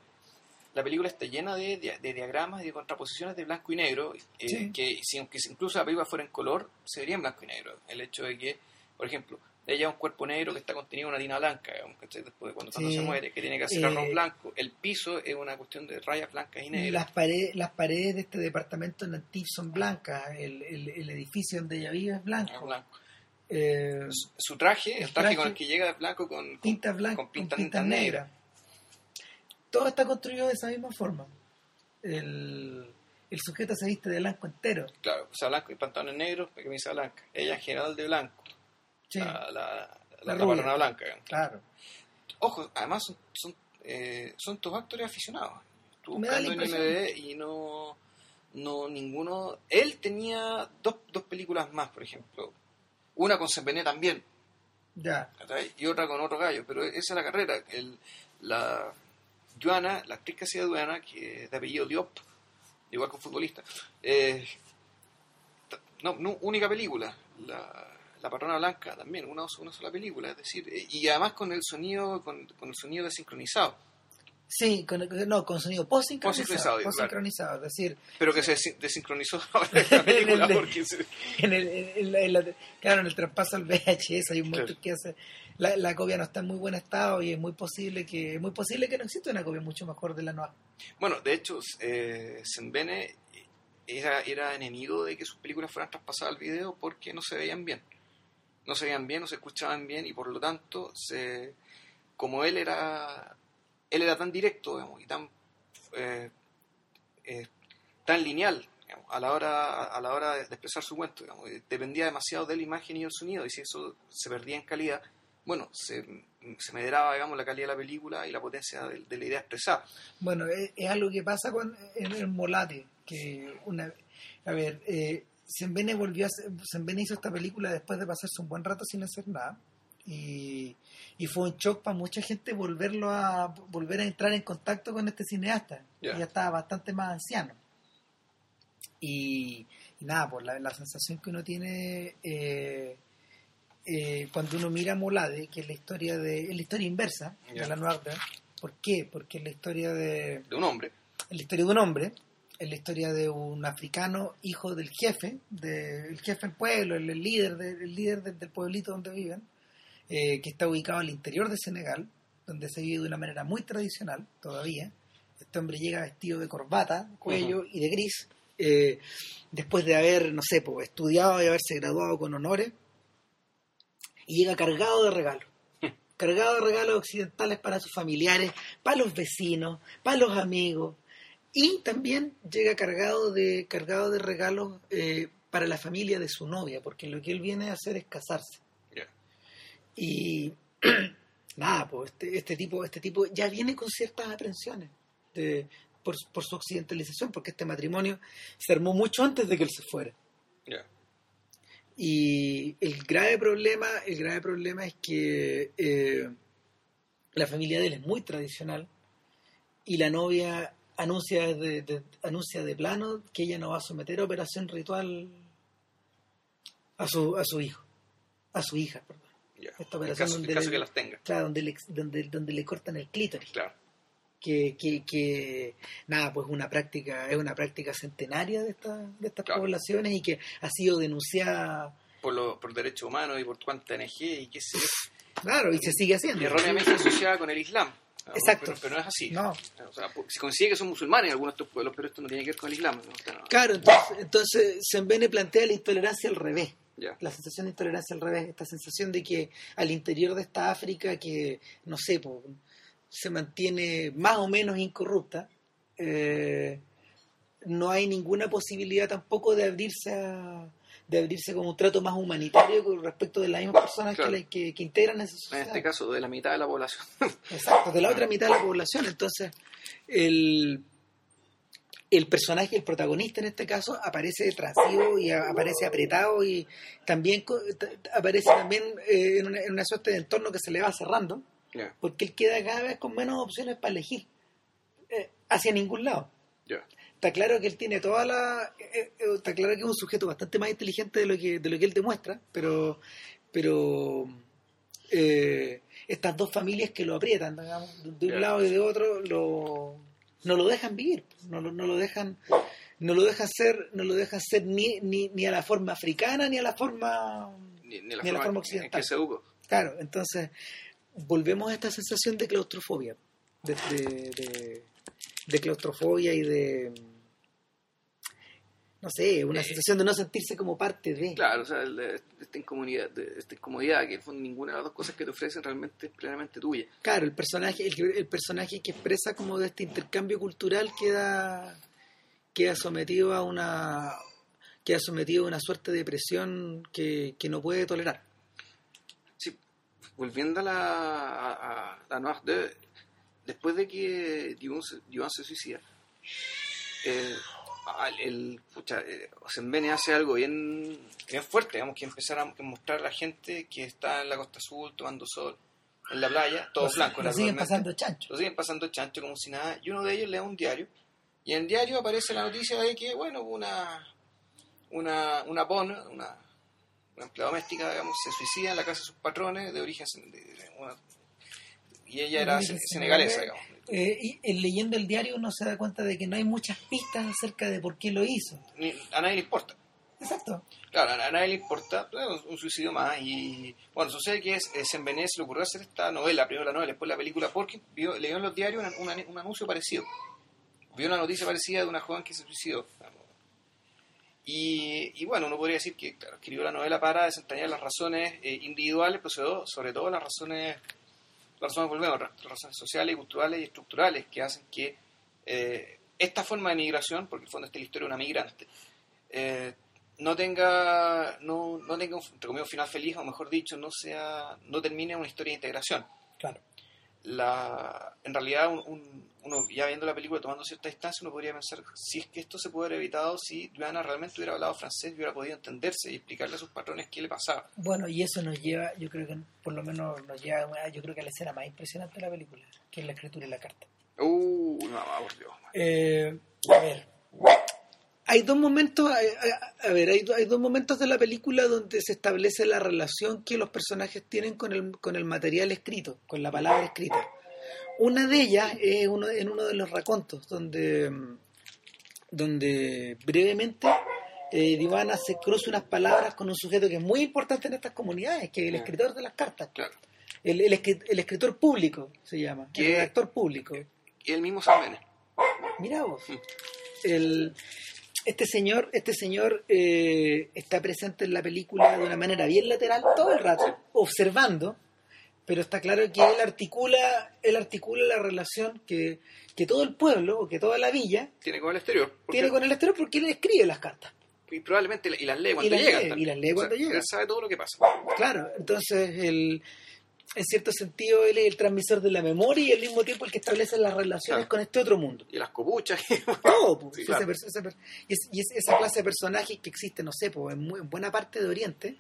La película está llena de, de diagramas y de contraposiciones de blanco y negro, eh, Sí. que si aunque incluso la película fuera en color, se vería en blanco y negro. El hecho de que, por ejemplo, ella es un cuerpo negro que está contenido en una tina blanca, digamos, ¿cachai? después de cuando, cuando Sí. se muere, que tiene que hacer Eh, arroz blanco. El piso es una cuestión de rayas blancas y negras. Las, paredes, las paredes de este departamento en Antibes son blancas, el, el, el edificio donde ella vive es blanco. blanco. Eh, Su, traje, el, El traje, traje- con el que llega es blanco con, con- pintas blancas con pintas negras. Todo está construido de esa misma forma. El, el sujeto se viste de blanco entero. claro, o sea, blanco y pantalones negros, camisa blanca. Ella en general de blanco, Sí, la, la, la, rubia. blanca. claro. Ojo, además son, son, eh, son todos actores aficionados. Estuve buscando en. IMDb y no, no ninguno... Él tenía dos, dos películas más, por ejemplo. Una con Sembené también, Ya. y otra con otro gallo, pero esa es la carrera. El, la Joana, la actriz que hacía Joana, que es de apellido Diop, igual que un futbolista, eh, no, no, única película, la, la patrona blanca también, una, una sola película, es decir, eh, y además con el sonido, con, con el sonido desincronizado, Sí, con, no, con sonido post-sincronizado. Post-sincronizado, Post-sincronizado, es decir, pero que se des- desincronizó en la película En el- porque se- en el, en la- en la- claro, en el traspaso al VHS hay un momento Claro. que hace la, la copia no está en muy buen estado y es muy posible que es muy posible que no exista una copia mucho mejor de la nueva. Bueno, de hecho, eh, Sembene era, era enemigo de que sus películas fueran traspasadas al video porque no se veían bien. No se veían bien, no se escuchaban bien y por lo tanto, se, como él era él era tan directo digamos, y tan eh, eh, tan lineal a la hora a la hora de expresar su cuento dependía demasiado de la imagen y el sonido y si eso se perdía en calidad bueno se, se medraba digamos la calidad de la película y la potencia de, de la idea expresada. Bueno, es, es algo que pasa con en el Molate, que una a ver, eh, Sembene volvió a Sembene hizo esta película después de pasarse un buen rato sin hacer nada y, y fue un shock para mucha gente volverlo a volver a entrar en contacto con este cineasta, Ya. que ya estaba bastante más anciano. Y, y nada, pues la, la sensación que uno tiene eh, eh, cuando uno mira Molade, que es la historia de es la historia inversa de la Noir ¿Por qué? Porque es la historia de de un hombre es la historia de un hombre es la historia de un africano, hijo del jefe, del jefe del pueblo, el, líder, el líder del pueblito donde viven, eh, que está ubicado al interior de Senegal, donde se vive de una manera muy tradicional todavía. Este hombre llega vestido de corbata, cuello y de gris, eh, después de haber, no sé, pues, estudiado y haberse graduado con honores, y llega cargado de regalos. cargado de regalos occidentales para sus familiares, para los vecinos, para los amigos, y también llega cargado de, cargado de regalos eh, para la familia de su novia, porque lo que él viene a hacer es casarse. Y nada, pues este, este, tipo, este tipo ya viene con ciertas aprensiones por, su occidentalización, porque este matrimonio se armó mucho antes de que él se fuera. Y el grave problema, el grave problema es que eh, la familia de él es muy tradicional y la novia anuncia de, anuncia de plano que ella no va a someter a operación ritual a su, a su hijo, a su hija, perdón. Esta operación donde, le, que las tenga. Claro, donde le, donde, donde le cortan el clítoris. Claro. Que, que, que, nada, pues una práctica, es una práctica centenaria de, esta, de estas poblaciones y que ha sido denunciada por, lo, por derechos humanos y por cuánta NG y qué sé Claro, y se sigue haciendo. Erróneamente asociada con el Islam. Exacto. Pero, no es así. No. O sea, se consigue que son musulmanes en algunos de estos pueblos, pero esto no tiene que ver con el Islam. Claro, entonces, entonces Sembene plantea la intolerancia al revés. La sensación de intolerancia al revés, esta sensación de que al interior de esta África que, no sé, se mantiene más o menos incorrupta, eh, no hay ninguna posibilidad tampoco de abrirse a, de abrirse como un trato más humanitario con respecto de las mismas personas que, que, integran esa sociedad. En este caso, de la mitad de la población. Exacto, de la otra mitad de la población. Entonces, el, el personaje, el protagonista en este caso, aparece trasivo y aparece apretado y también aparece también eh, en, una, suerte de entorno que se le va cerrando, porque él queda cada vez con menos opciones para elegir eh, hacia ningún lado está claro que él tiene toda la eh, eh, está claro que es un sujeto bastante más inteligente de lo que de lo que él demuestra pero pero eh, estas dos familias que lo aprietan de un lado y de otro lo no lo dejan vivir no, no lo dejan no lo dejan ser no lo dejan ser ni, ni, ni a la forma africana ni a la forma ni, a la, forma, occidental. claro entonces volvemos a esta sensación de claustrofobia de de claustrofobia y de no sé, una eh, sensación de no sentirse como parte de. Claro, o sea, esta incomodidad, de, esta incomodidad que ninguna de las dos cosas que te ofrecen realmente es plenamente tuya. Claro, el personaje, el, personaje que expresa como de este intercambio cultural queda, queda sometido a una queda sometido a una suerte de presión que, no puede tolerar. Sí, volviendo a la, a, la nueva, después de que Dion se, suicida, eh, el, pucha, eh, hace algo bien, bien fuerte, digamos, que empezar a mostrar a la gente que está en la Costa Azul tomando sol, en la playa, todos blancos. Lo siguen pasando chancho. Lo siguen pasando chancho como si nada, y uno de ellos le da un diario, y en el diario aparece la noticia de que, bueno, una, una, una bon, una, empleada doméstica, digamos, se suicida en la casa de sus patrones de origen, y ella era senegalesa, digamos. Eh, y leyendo el diario uno se da cuenta de que no hay muchas pistas acerca de por qué lo hizo. a nadie le importa. Exacto. Claro, a nadie le importa, un suicidio más. Y bueno, sucede que es, es en Venecia le ocurrió hacer esta novela, primero la novela, después la película, porque vio, leyó en los diarios un anuncio parecido. Vio una noticia parecida de una joven que se suicidó. Y, y bueno, uno podría decir que escribió la novela para desentrañar las razones eh, individuales, pero sobre todo las razones razones, volvemos, razones sociales, culturales y estructurales que hacen que eh, esta forma de migración, porque en el fondo esta es la historia de una migrante, eh, no tenga, no, no tenga un, final feliz, o mejor dicho, no sea, no termine una historia de integración. Claro. La, en realidad, un, uno ya viendo la película, tomando cierta distancia, uno podría pensar si es que esto se puede haber evitado si Joana realmente hubiera hablado francés y hubiera podido entenderse y explicarle a sus patrones qué le pasaba. Bueno, y eso nos lleva, yo creo que por lo menos nos lleva, yo creo que a la escena más impresionante de la película, que es la escritura y la carta. Uh, no, por Dios. Eh, a ver, hay dos momentos, a, ver, hay, hay, dos momentos de la película donde se establece la relación que los personajes tienen con el, con el material escrito, con la palabra escrita. Una de ellas es uno, en uno de los racontos, donde, donde brevemente eh, Divana se cruza unas palabras con un sujeto que es muy importante en estas comunidades, que es el escritor de las cartas. Claro. El, el, el escritor público se llama, el ¿Qué? redactor público. Y el mismo Salmene. Mira vos. Mm. El, este señor, este señor eh, está presente en la película de una manera bien lateral todo el rato, observando, pero está claro que él articula, él articula la relación que, que todo el pueblo o que toda la villa Tiene con el exterior. porque- tiene con el exterior porque él escribe las cartas. Y probablemente y las lee cuando las llegan. lee, y las lee cuando llegan. Él sabe todo lo que pasa. Claro, entonces el, en cierto sentido él es el transmisor de la memoria y al mismo tiempo el que establece las relaciones Claro. con este otro mundo. Y las copuchas. todo pues, Sí, esa claro. esa per- y, es, y es esa clase de personajes que existe no sé pues, en, mu- en buena parte de Oriente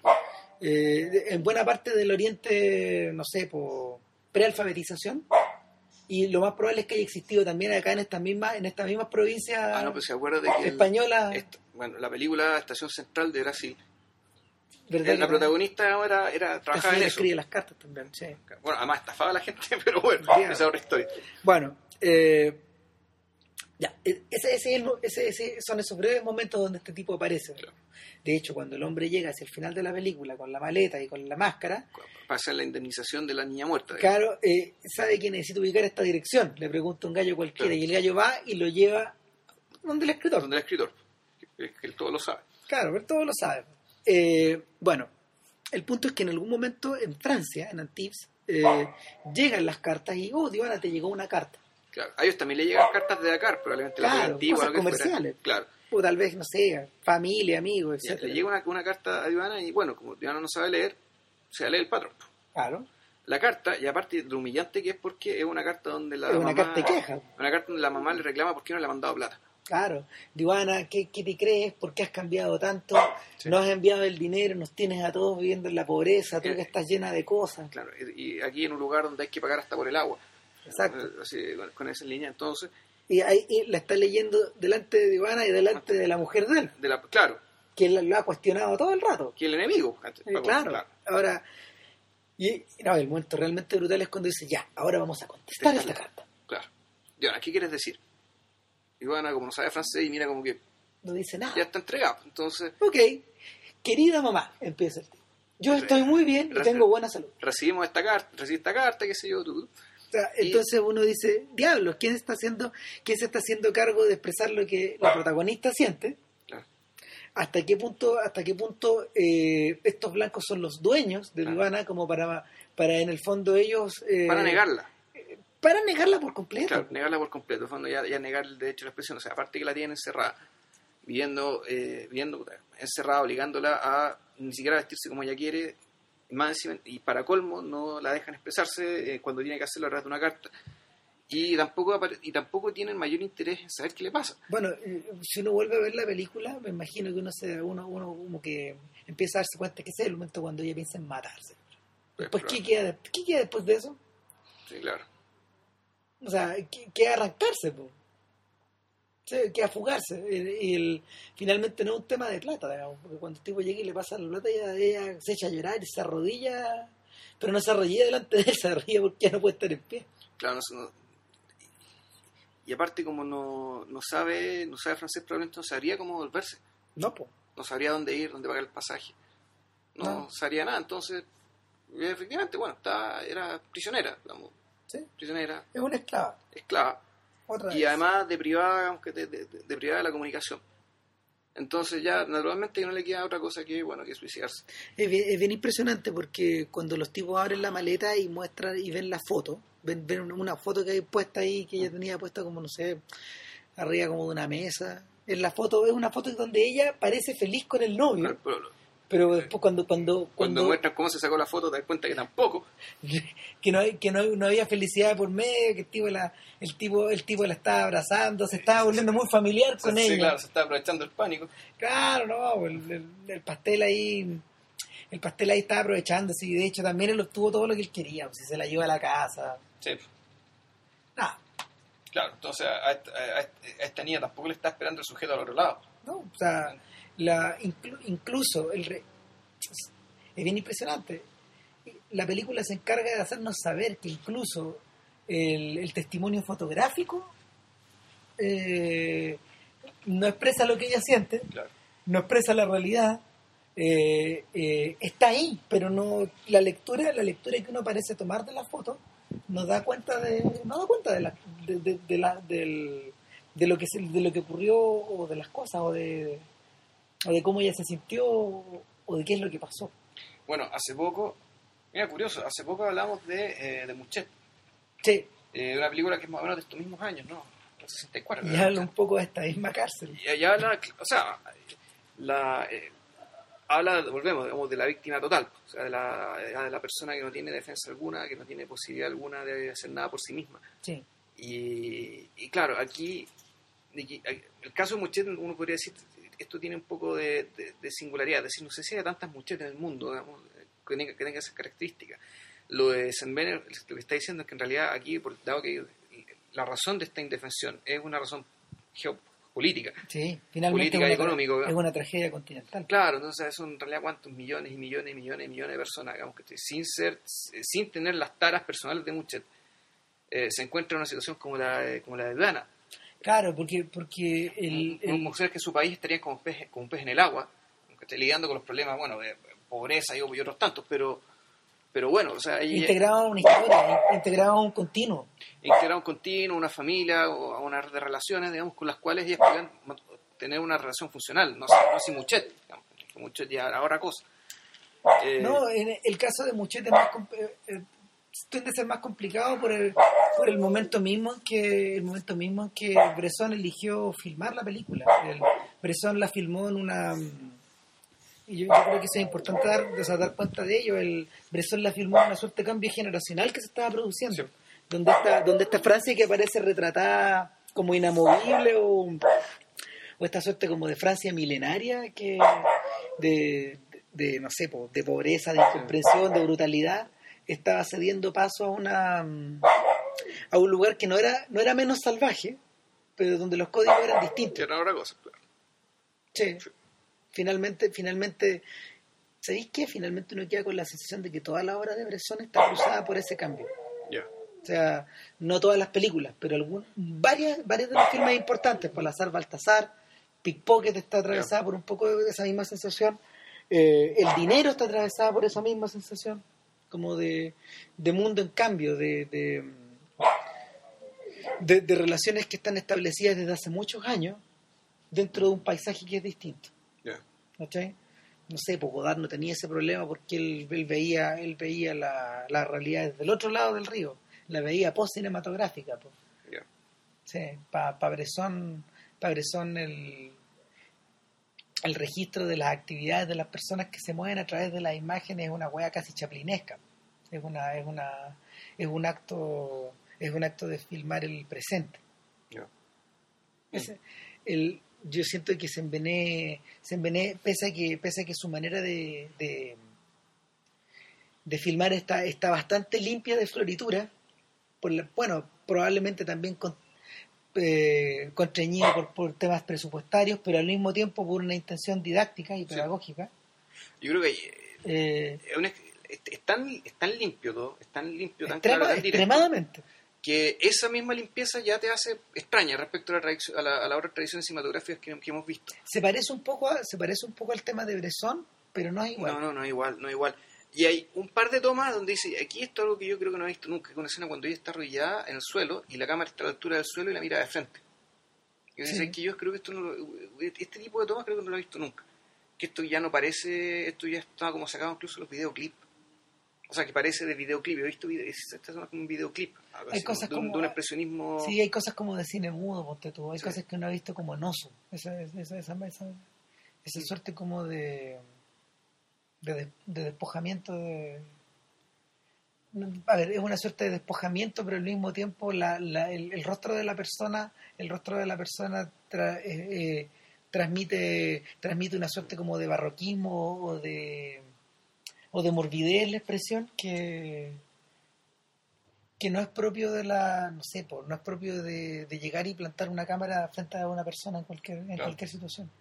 eh, en buena parte del Oriente no sé pues, prealfabetización y lo más probable es que haya existido también acá en estas mismas en estas mismas provincias ah, no, pues españolas bueno, la película Estación Central de Brasil. ¿Verdad? La protagonista era, era trabajaba en eso. escribe las cartas también sí. Bueno, además estafaba a la gente, pero bueno, Bien. esa es otra historia. Bueno, eh, ya, e- ese, ese ese- ese- son esos breves momentos donde este tipo aparece. Claro. De hecho, cuando el hombre llega hacia el final de la película con la maleta y con la máscara, hacer la indemnización de la niña muerta. claro, eh, sabe que necesita ubicar esta dirección. Le pregunta a un gallo cualquiera Claro. y el gallo va y lo lleva donde el escritor. Donde el escritor. Que, que él todo lo sabe. Claro, pero todo lo sabe. Eh, bueno, el punto es que en algún momento en Francia, en Antibes, eh, llegan las cartas y, oh, Divana, te llegó una carta. Claro. A ellos también le llegan cartas de Dakar, probablemente la Claro, muy antigua, cosas fuera. comerciales. Claro. O tal vez, no sé, familia, amigos, etc. le llega una, una carta a Divana y bueno, como Divana no sabe leer, se lee el patrón. Claro. La carta, y aparte de humillante que es porque es una carta donde la Es una mamá, carta de queja. Una carta donde la mamá le reclama por qué no le ha mandado plata. Claro, Divana, ¿qué, qué te crees? ¿Por qué has cambiado tanto? Sí. Nos has enviado el dinero, nos tienes a todos viviendo en la pobreza, tú Eh. que estás llena de cosas. Claro, y aquí en un lugar donde hay que pagar hasta por el agua. Exacto. Eh, Así, con, esa línea, entonces, Y ahí y la está leyendo delante de Divana y delante de la mujer de él, de la, claro, que él lo ha cuestionado todo el rato. que el enemigo. Eh, claro. Ahora, y no, el momento realmente brutal es cuando dice, ya, ahora vamos a contestar esta carta. Claro. Y ahora, ¿qué quieres decir? Ivana, como no sabe francés, y mira como que No dice nada. ya está entregado. Entonces, Ok, querida mamá, empieza el tipo. Yo estoy muy bien y tengo buena salud. recibimos esta carta, recibí esta carta, qué sé yo, tú. O sea, Y- entonces uno dice, diablos, ¿quién está haciendo, quién se está haciendo cargo de expresar lo que la protagonista siente? Claro. ¿Hasta qué punto, hasta qué punto eh, estos blancos son los dueños de Claro. Vivana como para, para en el fondo ellos eh, Para negarla. Para negarla por completo? Claro, negarla por completo. En el fondo, ya, ya negar el derecho a la expresión. O sea, aparte que la tienen encerrada, viviendo, eh, viviendo encerrada, obligándola a ni siquiera vestirse como ella quiere, más y para colmo no la dejan expresarse eh, cuando tiene que hacerlo a través de una carta. Y tampoco, y tampoco tienen mayor interés en saber qué le pasa. Bueno, eh, si uno vuelve a ver la película, me imagino que uno se, uno, uno como que empieza a darse cuenta que ese es el momento cuando ella piensa en matarse. Después, ¿qué queda, ¿qué queda después de eso? Sí, claro. O sea, que, que arrancarse, po. Sí, que a fugarse. Y, y el- finalmente no es un tema de plata, digamos, porque cuando el tipo llega y le pasa la plata, ella, ella se echa a llorar y se arrodilla, pero no se arrodilla delante de él, se arrodilla porque ya no puede estar en pie. Claro, no, no- y aparte como no, no sabe no sabe francés, probablemente no sabría cómo volverse. No, po. No sabría dónde ir, dónde pagar el pasaje. No, No. sabría nada. Entonces, efectivamente, bueno, estaba, era prisionera, digamos, ¿Sí? prisionera, Es una esclava. esclava. Otra y vez. además de de, de- de privada de la comunicación. Entonces ya naturalmente no le queda otra cosa que bueno que suicidarse. Es bien, es bien impresionante porque cuando los tipos abren la maleta y muestran y ven la foto, ven, ven una foto que hay puesta ahí, que ella tenía puesta como, no sé, arriba como de una mesa. En la foto es una foto donde ella parece feliz con el novio, pero pero después cuando cuando cuando cuando, muestran cómo se sacó la foto te das cuenta que tampoco. que no hay, que no, no había felicidad por medio, que el tipo la el tipo el tipo la estaba abrazando, se estaba volviendo muy familiar con Sí, ella. claro, se está aprovechando el pánico. Claro, no, el, el- el pastel ahí, el pastel ahí estaba aprovechándose y de hecho también él obtuvo todo lo que él quería, pues, si se la lleva a la casa, Sí, nada, claro. Entonces a esta niña tampoco le está esperando el sujeto al otro lado. ¿no? O sea, la, inclu- incluso el re- es bien impresionante. La película se encarga de hacernos saber que incluso el, el testimonio fotográfico eh, no expresa lo que ella siente, Claro. no expresa la realidad, eh, eh, está ahí, pero no la lectura, la lectura que uno parece tomar de la foto no da cuenta de, no da cuenta de la, de, de- de la- del- de lo que se- de lo que ocurrió o de las cosas o de o de cómo ella se sintió o, de qué es lo que pasó. Bueno, hace poco, mira, curioso, hace poco hablamos de, eh, de Muchet, Sí, eh, una película que es más o menos de estos mismos años, ¿no? El 64. y habla un poco de esta misma cárcel. Y allá habla, o sea, la, eh, habla, volvemos, digamos, de la víctima total, o sea, de la, de la persona que no tiene defensa alguna, que no tiene posibilidad alguna de hacer nada por sí misma. Sí, Y, y claro, aquí, aquí- el caso de Muchet, uno podría decir, esto tiene un poco de, de- de singularidad, es decir, no sé si hay tantas Muchet en el mundo, digamos, que tengan que tengan esas características. Lo de Senbener, lo que está diciendo es que en realidad aquí, por, dado que la razón de esta indefensión es una razón geopolítica, sí, finalmente Política es y económico, es una tragedia continental. Claro, entonces son en realidad cuántos millones y millones y millones y millones de personas, digamos, que sin ser, sin tener las taras personales de Muchet, eh, se encuentra en una situación como la de, como la de Dana. Claro, porque porque el, el- Como ser que su país estaría como un pez, como un pez en el agua, que esté lidiando con los problemas, bueno, de pobreza y, y otros tantos, pero pero bueno, o sea, ella integrado a una historia, integrado a un continuo. integra un continuo, una familia o una red de relaciones, digamos, con las cuales ellas podían tener una relación funcional, no, no sin Muchet, digamos, Muchet ya era otra cosa. Eh, No, en el caso de Muchete es más eh, eh, tiende a ser más complicado por el, por el momento mismo en que el momento mismo en que Bresson eligió filmar la película. El, Bresson la filmó en una y yo, yo creo que eso es importante dar, o sea, dar cuenta de ello. El Bresson la filmó en una suerte de cambio generacional que se estaba produciendo. Sí. Donde esta, donde esta Francia que aparece retratada como inamovible o, o esta suerte como de Francia milenaria que de, de, no sé, po, de pobreza, de incomprensión, de brutalidad, estaba cediendo paso a una a un lugar que no era no era menos salvaje, pero donde los códigos eran distintos. era otra cosa, claro. Sí. Finalmente, finalmente, ¿sabéis qué? Finalmente uno queda con la sensación de que toda la obra de Bresson está cruzada por ese cambio. Ya. O sea, no todas las películas, pero algunas, varias, varias de los filmes importantes, por Salazar Baltasar, Pickpocket está atravesada por un poco de esa misma sensación, eh, El Dinero está atravesada por esa misma sensación, como de, de mundo en cambio, de, de, de- de relaciones que están establecidas desde hace muchos años dentro de un paisaje que es distinto. Ya. ¿cachai? No sé, pues Godard no tenía ese problema porque él, él veía, él veía la, la realidad desde el otro lado del río, la veía post-cinematográfica. Pues. Ya. Sí, para pa Bresson, pa Bresson el, el registro de las actividades de las personas que se mueven a través de las imágenes es una hueá casi chaplinesca. Es una, es una, es un acto, es un acto de filmar el presente. Ese- el, yo siento que se envené, se envené pese a que, pese a que su manera de, de, de filmar está, está bastante limpia de floritura, por la- bueno, probablemente también con, eh, contrañido por, por temas presupuestarios, pero al mismo tiempo por una intención didáctica y pedagógica. Yo creo que eh, eh, es, un- es- tan, es tan limpio todo, es tan limpio, tan extrema- claro, tan directo, extremadamente. que esa misma limpieza ya te hace extraña respecto a la, a la, a las otras tradiciones cinematográficas que, que hemos visto. Se parece un poco a, se parece un poco al tema de Bresson, pero no es igual. No, no, no es igual, no es igual. Y hay un par de tomas donde dice, aquí esto es algo que yo creo que no he visto nunca, es una escena cuando ella está arrodillada en el suelo y la cámara está a la altura del suelo y la mira de frente. Y dice Sí. que yo creo que esto no lo- este tipo de tomas creo que no lo he visto nunca. Que esto ya no parece, esto ya está como sacado incluso los videoclips. O sea, que parece de videoclip. He visto video, esta es como un videoclip. algo Hay así, cosas de, como- de un expresionismo... Sí, hay cosas como de cine mudo, ponte tú. Hay Sí. cosas que uno ha visto como en oso. Esa, esa, esa, esa, esa- esa suerte como de, de, de despojamiento de... A ver, es una suerte de despojamiento, pero al mismo tiempo la, la- el, el rostro de la persona, el rostro de la persona tra- eh, eh, transmite, transmite una suerte como de barroquismo o de o de morbidez la expresión que que no es propio de la, no sé, por, no es propio de, de llegar y plantar una cámara frente a una persona en cualquier, en Claro. cualquier situación.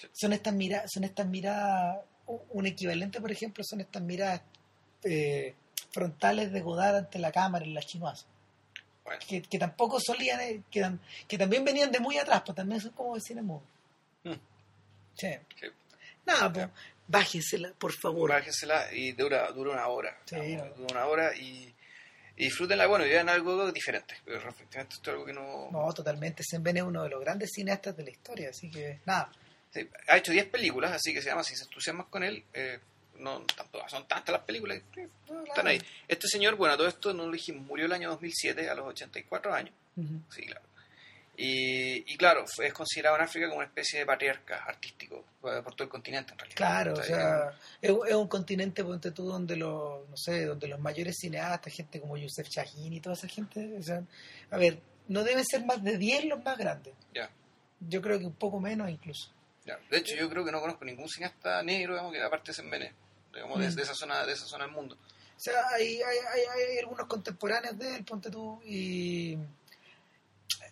Sí. Son estas miradas, son estas miradas, un equivalente, por ejemplo, son estas miradas eh, frontales de Godard ante la cámara en la chinoise. Bueno, que, que tampoco solían, eh, que, que también venían de muy atrás, pues también son como el cine mudo. Mm. Sí. sí. Nada, pues, bájensela, por favor. Bájensela y dura, dura una hora. Sí, no. Dura una hora y, y disfrútenla. Bueno, y vean algo diferente. Pero efectivamente esto es algo que no... No, totalmente. Senben es uno de los grandes cineastas de la historia, así que nada. Sí, ha hecho 10 películas, así que se llama, si se entusiasmas con él, eh, no tampoco son tantas las películas, eh, están ahí. Este señor, bueno, todo esto no lo dijimos, murió el año 2007 a los 84 años, Ujú. sí, claro. Y, y claro, fue, es considerado en África como una especie de patriarca artístico eh, por todo el continente en realidad. Claro, o sea, es, es un continente, ponte tú, donde los, no sé, donde los mayores cineastas, gente como Youssef Chahine y toda esa gente, o sea, a ver, no deben ser más de 10 los más grandes. Ya, Yo creo que un poco menos incluso. Ya. De hecho, yo creo que no conozco ningún cineasta negro, digamos, que aparte se envene, digamos, de, Mm. de esa zona, de esa zona del mundo. O sea, hay, hay, hay, hay algunos contemporáneos de él, ponte tú, y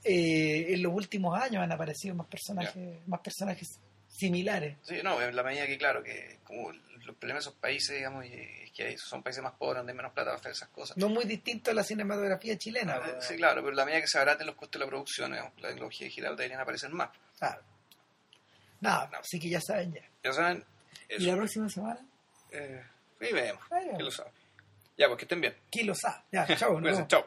eh, en los últimos años han aparecido más personajes, más personajes similares. Sí, no, en la medida que, claro, que como los problemas de esos países, digamos, y- es que son países más pobres, donde hay menos plata para hacer esas cosas. No muy distinto a la cinematografía chilena. Ah. Sí, claro, pero en la medida que se abaraten los costos de la producción, digamos, la tecnología digital deberían aparecer más. Claro. No. así que ya saben ya. Ya saben, ¿Y eso. la próxima semana? Eh, ahí vemos, Ahí vemos. que lo saben. Ya, pues que estén bien. ¿Quién lo sabe? Ya, chao. chao.